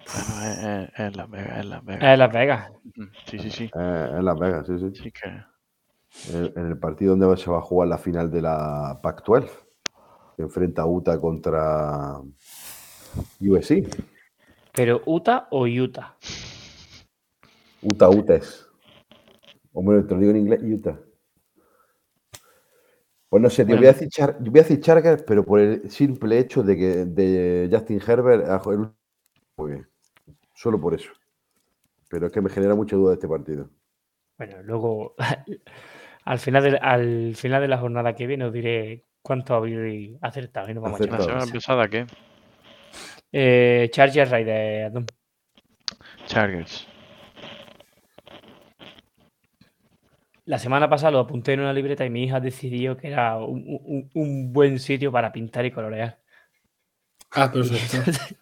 Bueno, es, es- es Las Vegas, es Las Vegas. Eh, Las Vegas. Sí, sí, sí. Eh, en Las Vegas, sí, sí. Sí que. En, en el partido donde se va a jugar la final de la Pac-12. que Enfrenta a Utah contra USC. ¿Pero Utah o Utah? Utah Utes. Hombre, te lo digo en inglés, Utah. Pues no sé, tío, voy, a decir Char- voy a decir Chargers, pero por el simple hecho de que de Justin Herbert jugado el- muy bien. Solo por eso. Pero es que me genera mucha duda este partido. Bueno, luego al final, de, al final de la jornada que viene os diré cuánto habéis acertado. Y nos vamos a ¿La Acertado. echar. semana pasada qué? Eh, Chargers Raiders. Adón. Chargers. La semana pasada lo apunté en una libreta y mi hija decidió que era un, un- un buen sitio para pintar y colorear. Ah, perfecto.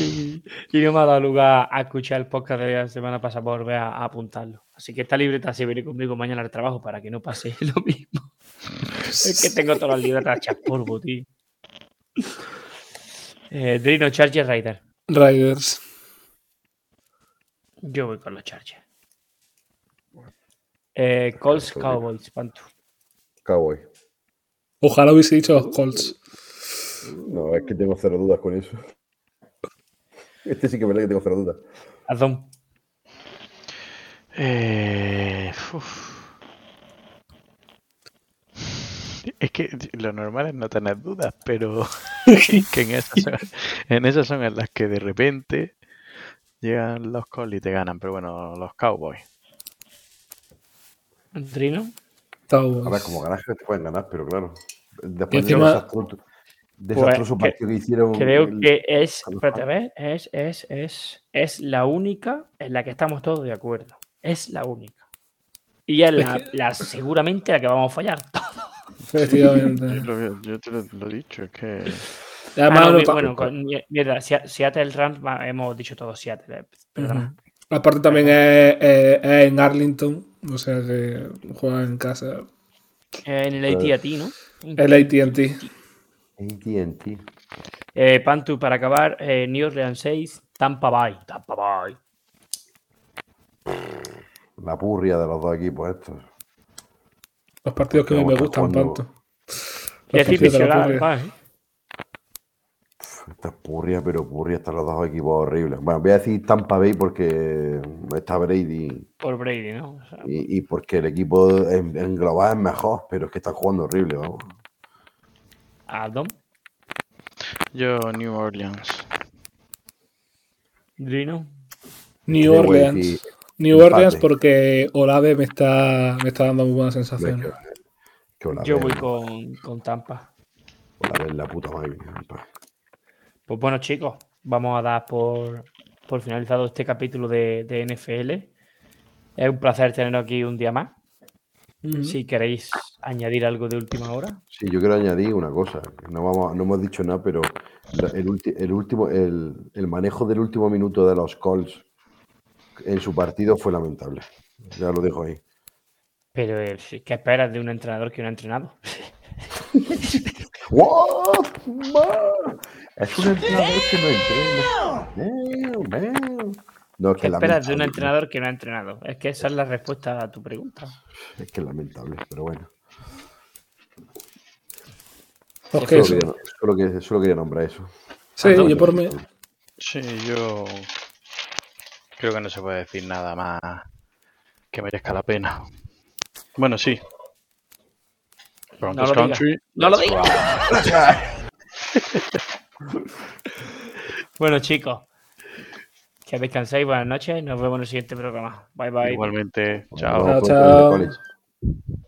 Y, y no me ha dado lugar a escuchar el podcast de la semana pasada por volver a, a apuntarlo. Así que esta libreta se viene conmigo mañana al trabajo para que no pase lo mismo. es que tengo todas las libretas hechas polvo, tío. Eh, Drino, Charger Rider. Riders. Yo voy con los Chargers. Eh, Colts Cowboys, Pantu. Cowboy. Ojalá hubiese dicho los Colts. No, es que tengo cero dudas con eso. Este sí que es verdad que tengo cero dudas. Adón. Eh. Es que lo normal es no tener dudas, pero que en esas, son, en esas son en las que de repente llegan los Colts y te ganan. Pero bueno, los Cowboys. Drino. A ver, Cowboys. como ganas que te pueden ganar, pero claro. Después de desastroso, desastroso Pues, partido que hicieron. Creo el- que es, espérate, a ver, es, es, es, es la única en la que estamos todos de acuerdo. Es la única. Y es la, la- seguramente la que vamos a fallar. Efectivamente. Lo- Yo te lo, lo he dicho, es que. Ah, no, bueno, con- mierda, Sea- Seattle Rams hemos dicho todo Seattle. eh, Perdona. Ujú. Aparte también es, es- es en Arlington, o sea que juega en casa. En el AT&T, ¿no? El AT&T. AT&T. Eh, Pantu, para acabar, eh, New Orleans 6, Tampa Bay. Tampa Bay. La purria de los dos equipos estos. Los partidos que a mí me gustan tanto. Los Decir partidos de la Purria. ¿eh? Esta es purria, pero purria están los dos equipos horribles. Bueno, voy a decir Tampa Bay porque está Brady Por Brady, ¿no? O sea, y, y porque el equipo en, en global es mejor, pero es que están jugando horrible, vamos. Adam, Yo, New Orleans. Drino. New Yo Orleans. New Empate. Orleans porque Olave me está, me está dando muy buenas sensaciones. Que Olave- Yo voy con, con Tampa. Olave es la puta madre. Pues bueno, chicos, vamos a dar por, por finalizado este capítulo de, de NFL. Es un placer teneros aquí un día más. Si queréis añadir algo de última hora. Sí, yo quiero añadir una cosa. No, vamos, no hemos dicho nada, pero el, ulti- el último, el, el manejo del último minuto de los Colts en su partido fue lamentable. Ya lo dejo ahí. Pero eh, ¿qué esperas de un entrenador que no ha entrenado? What? Es un entrenador que no entrena. No, es que ¿Qué es esperas de un entrenador que no ha entrenado? Es que esa es la respuesta a tu pregunta. Es que es lamentable, pero bueno. Solo quería, solo que- solo quería nombrar eso. Sí, Ah, no, yo por mí. Sí, yo creo que no se puede decir nada más que merezca la pena. Bueno, sí. Broncos lo digas. Country. No lo digas. Bueno, chicos, que descanséis. Buenas noches. Nos vemos en el siguiente programa. Bye bye. Igualmente, Bueno, chao. Chao, pues, chao. college.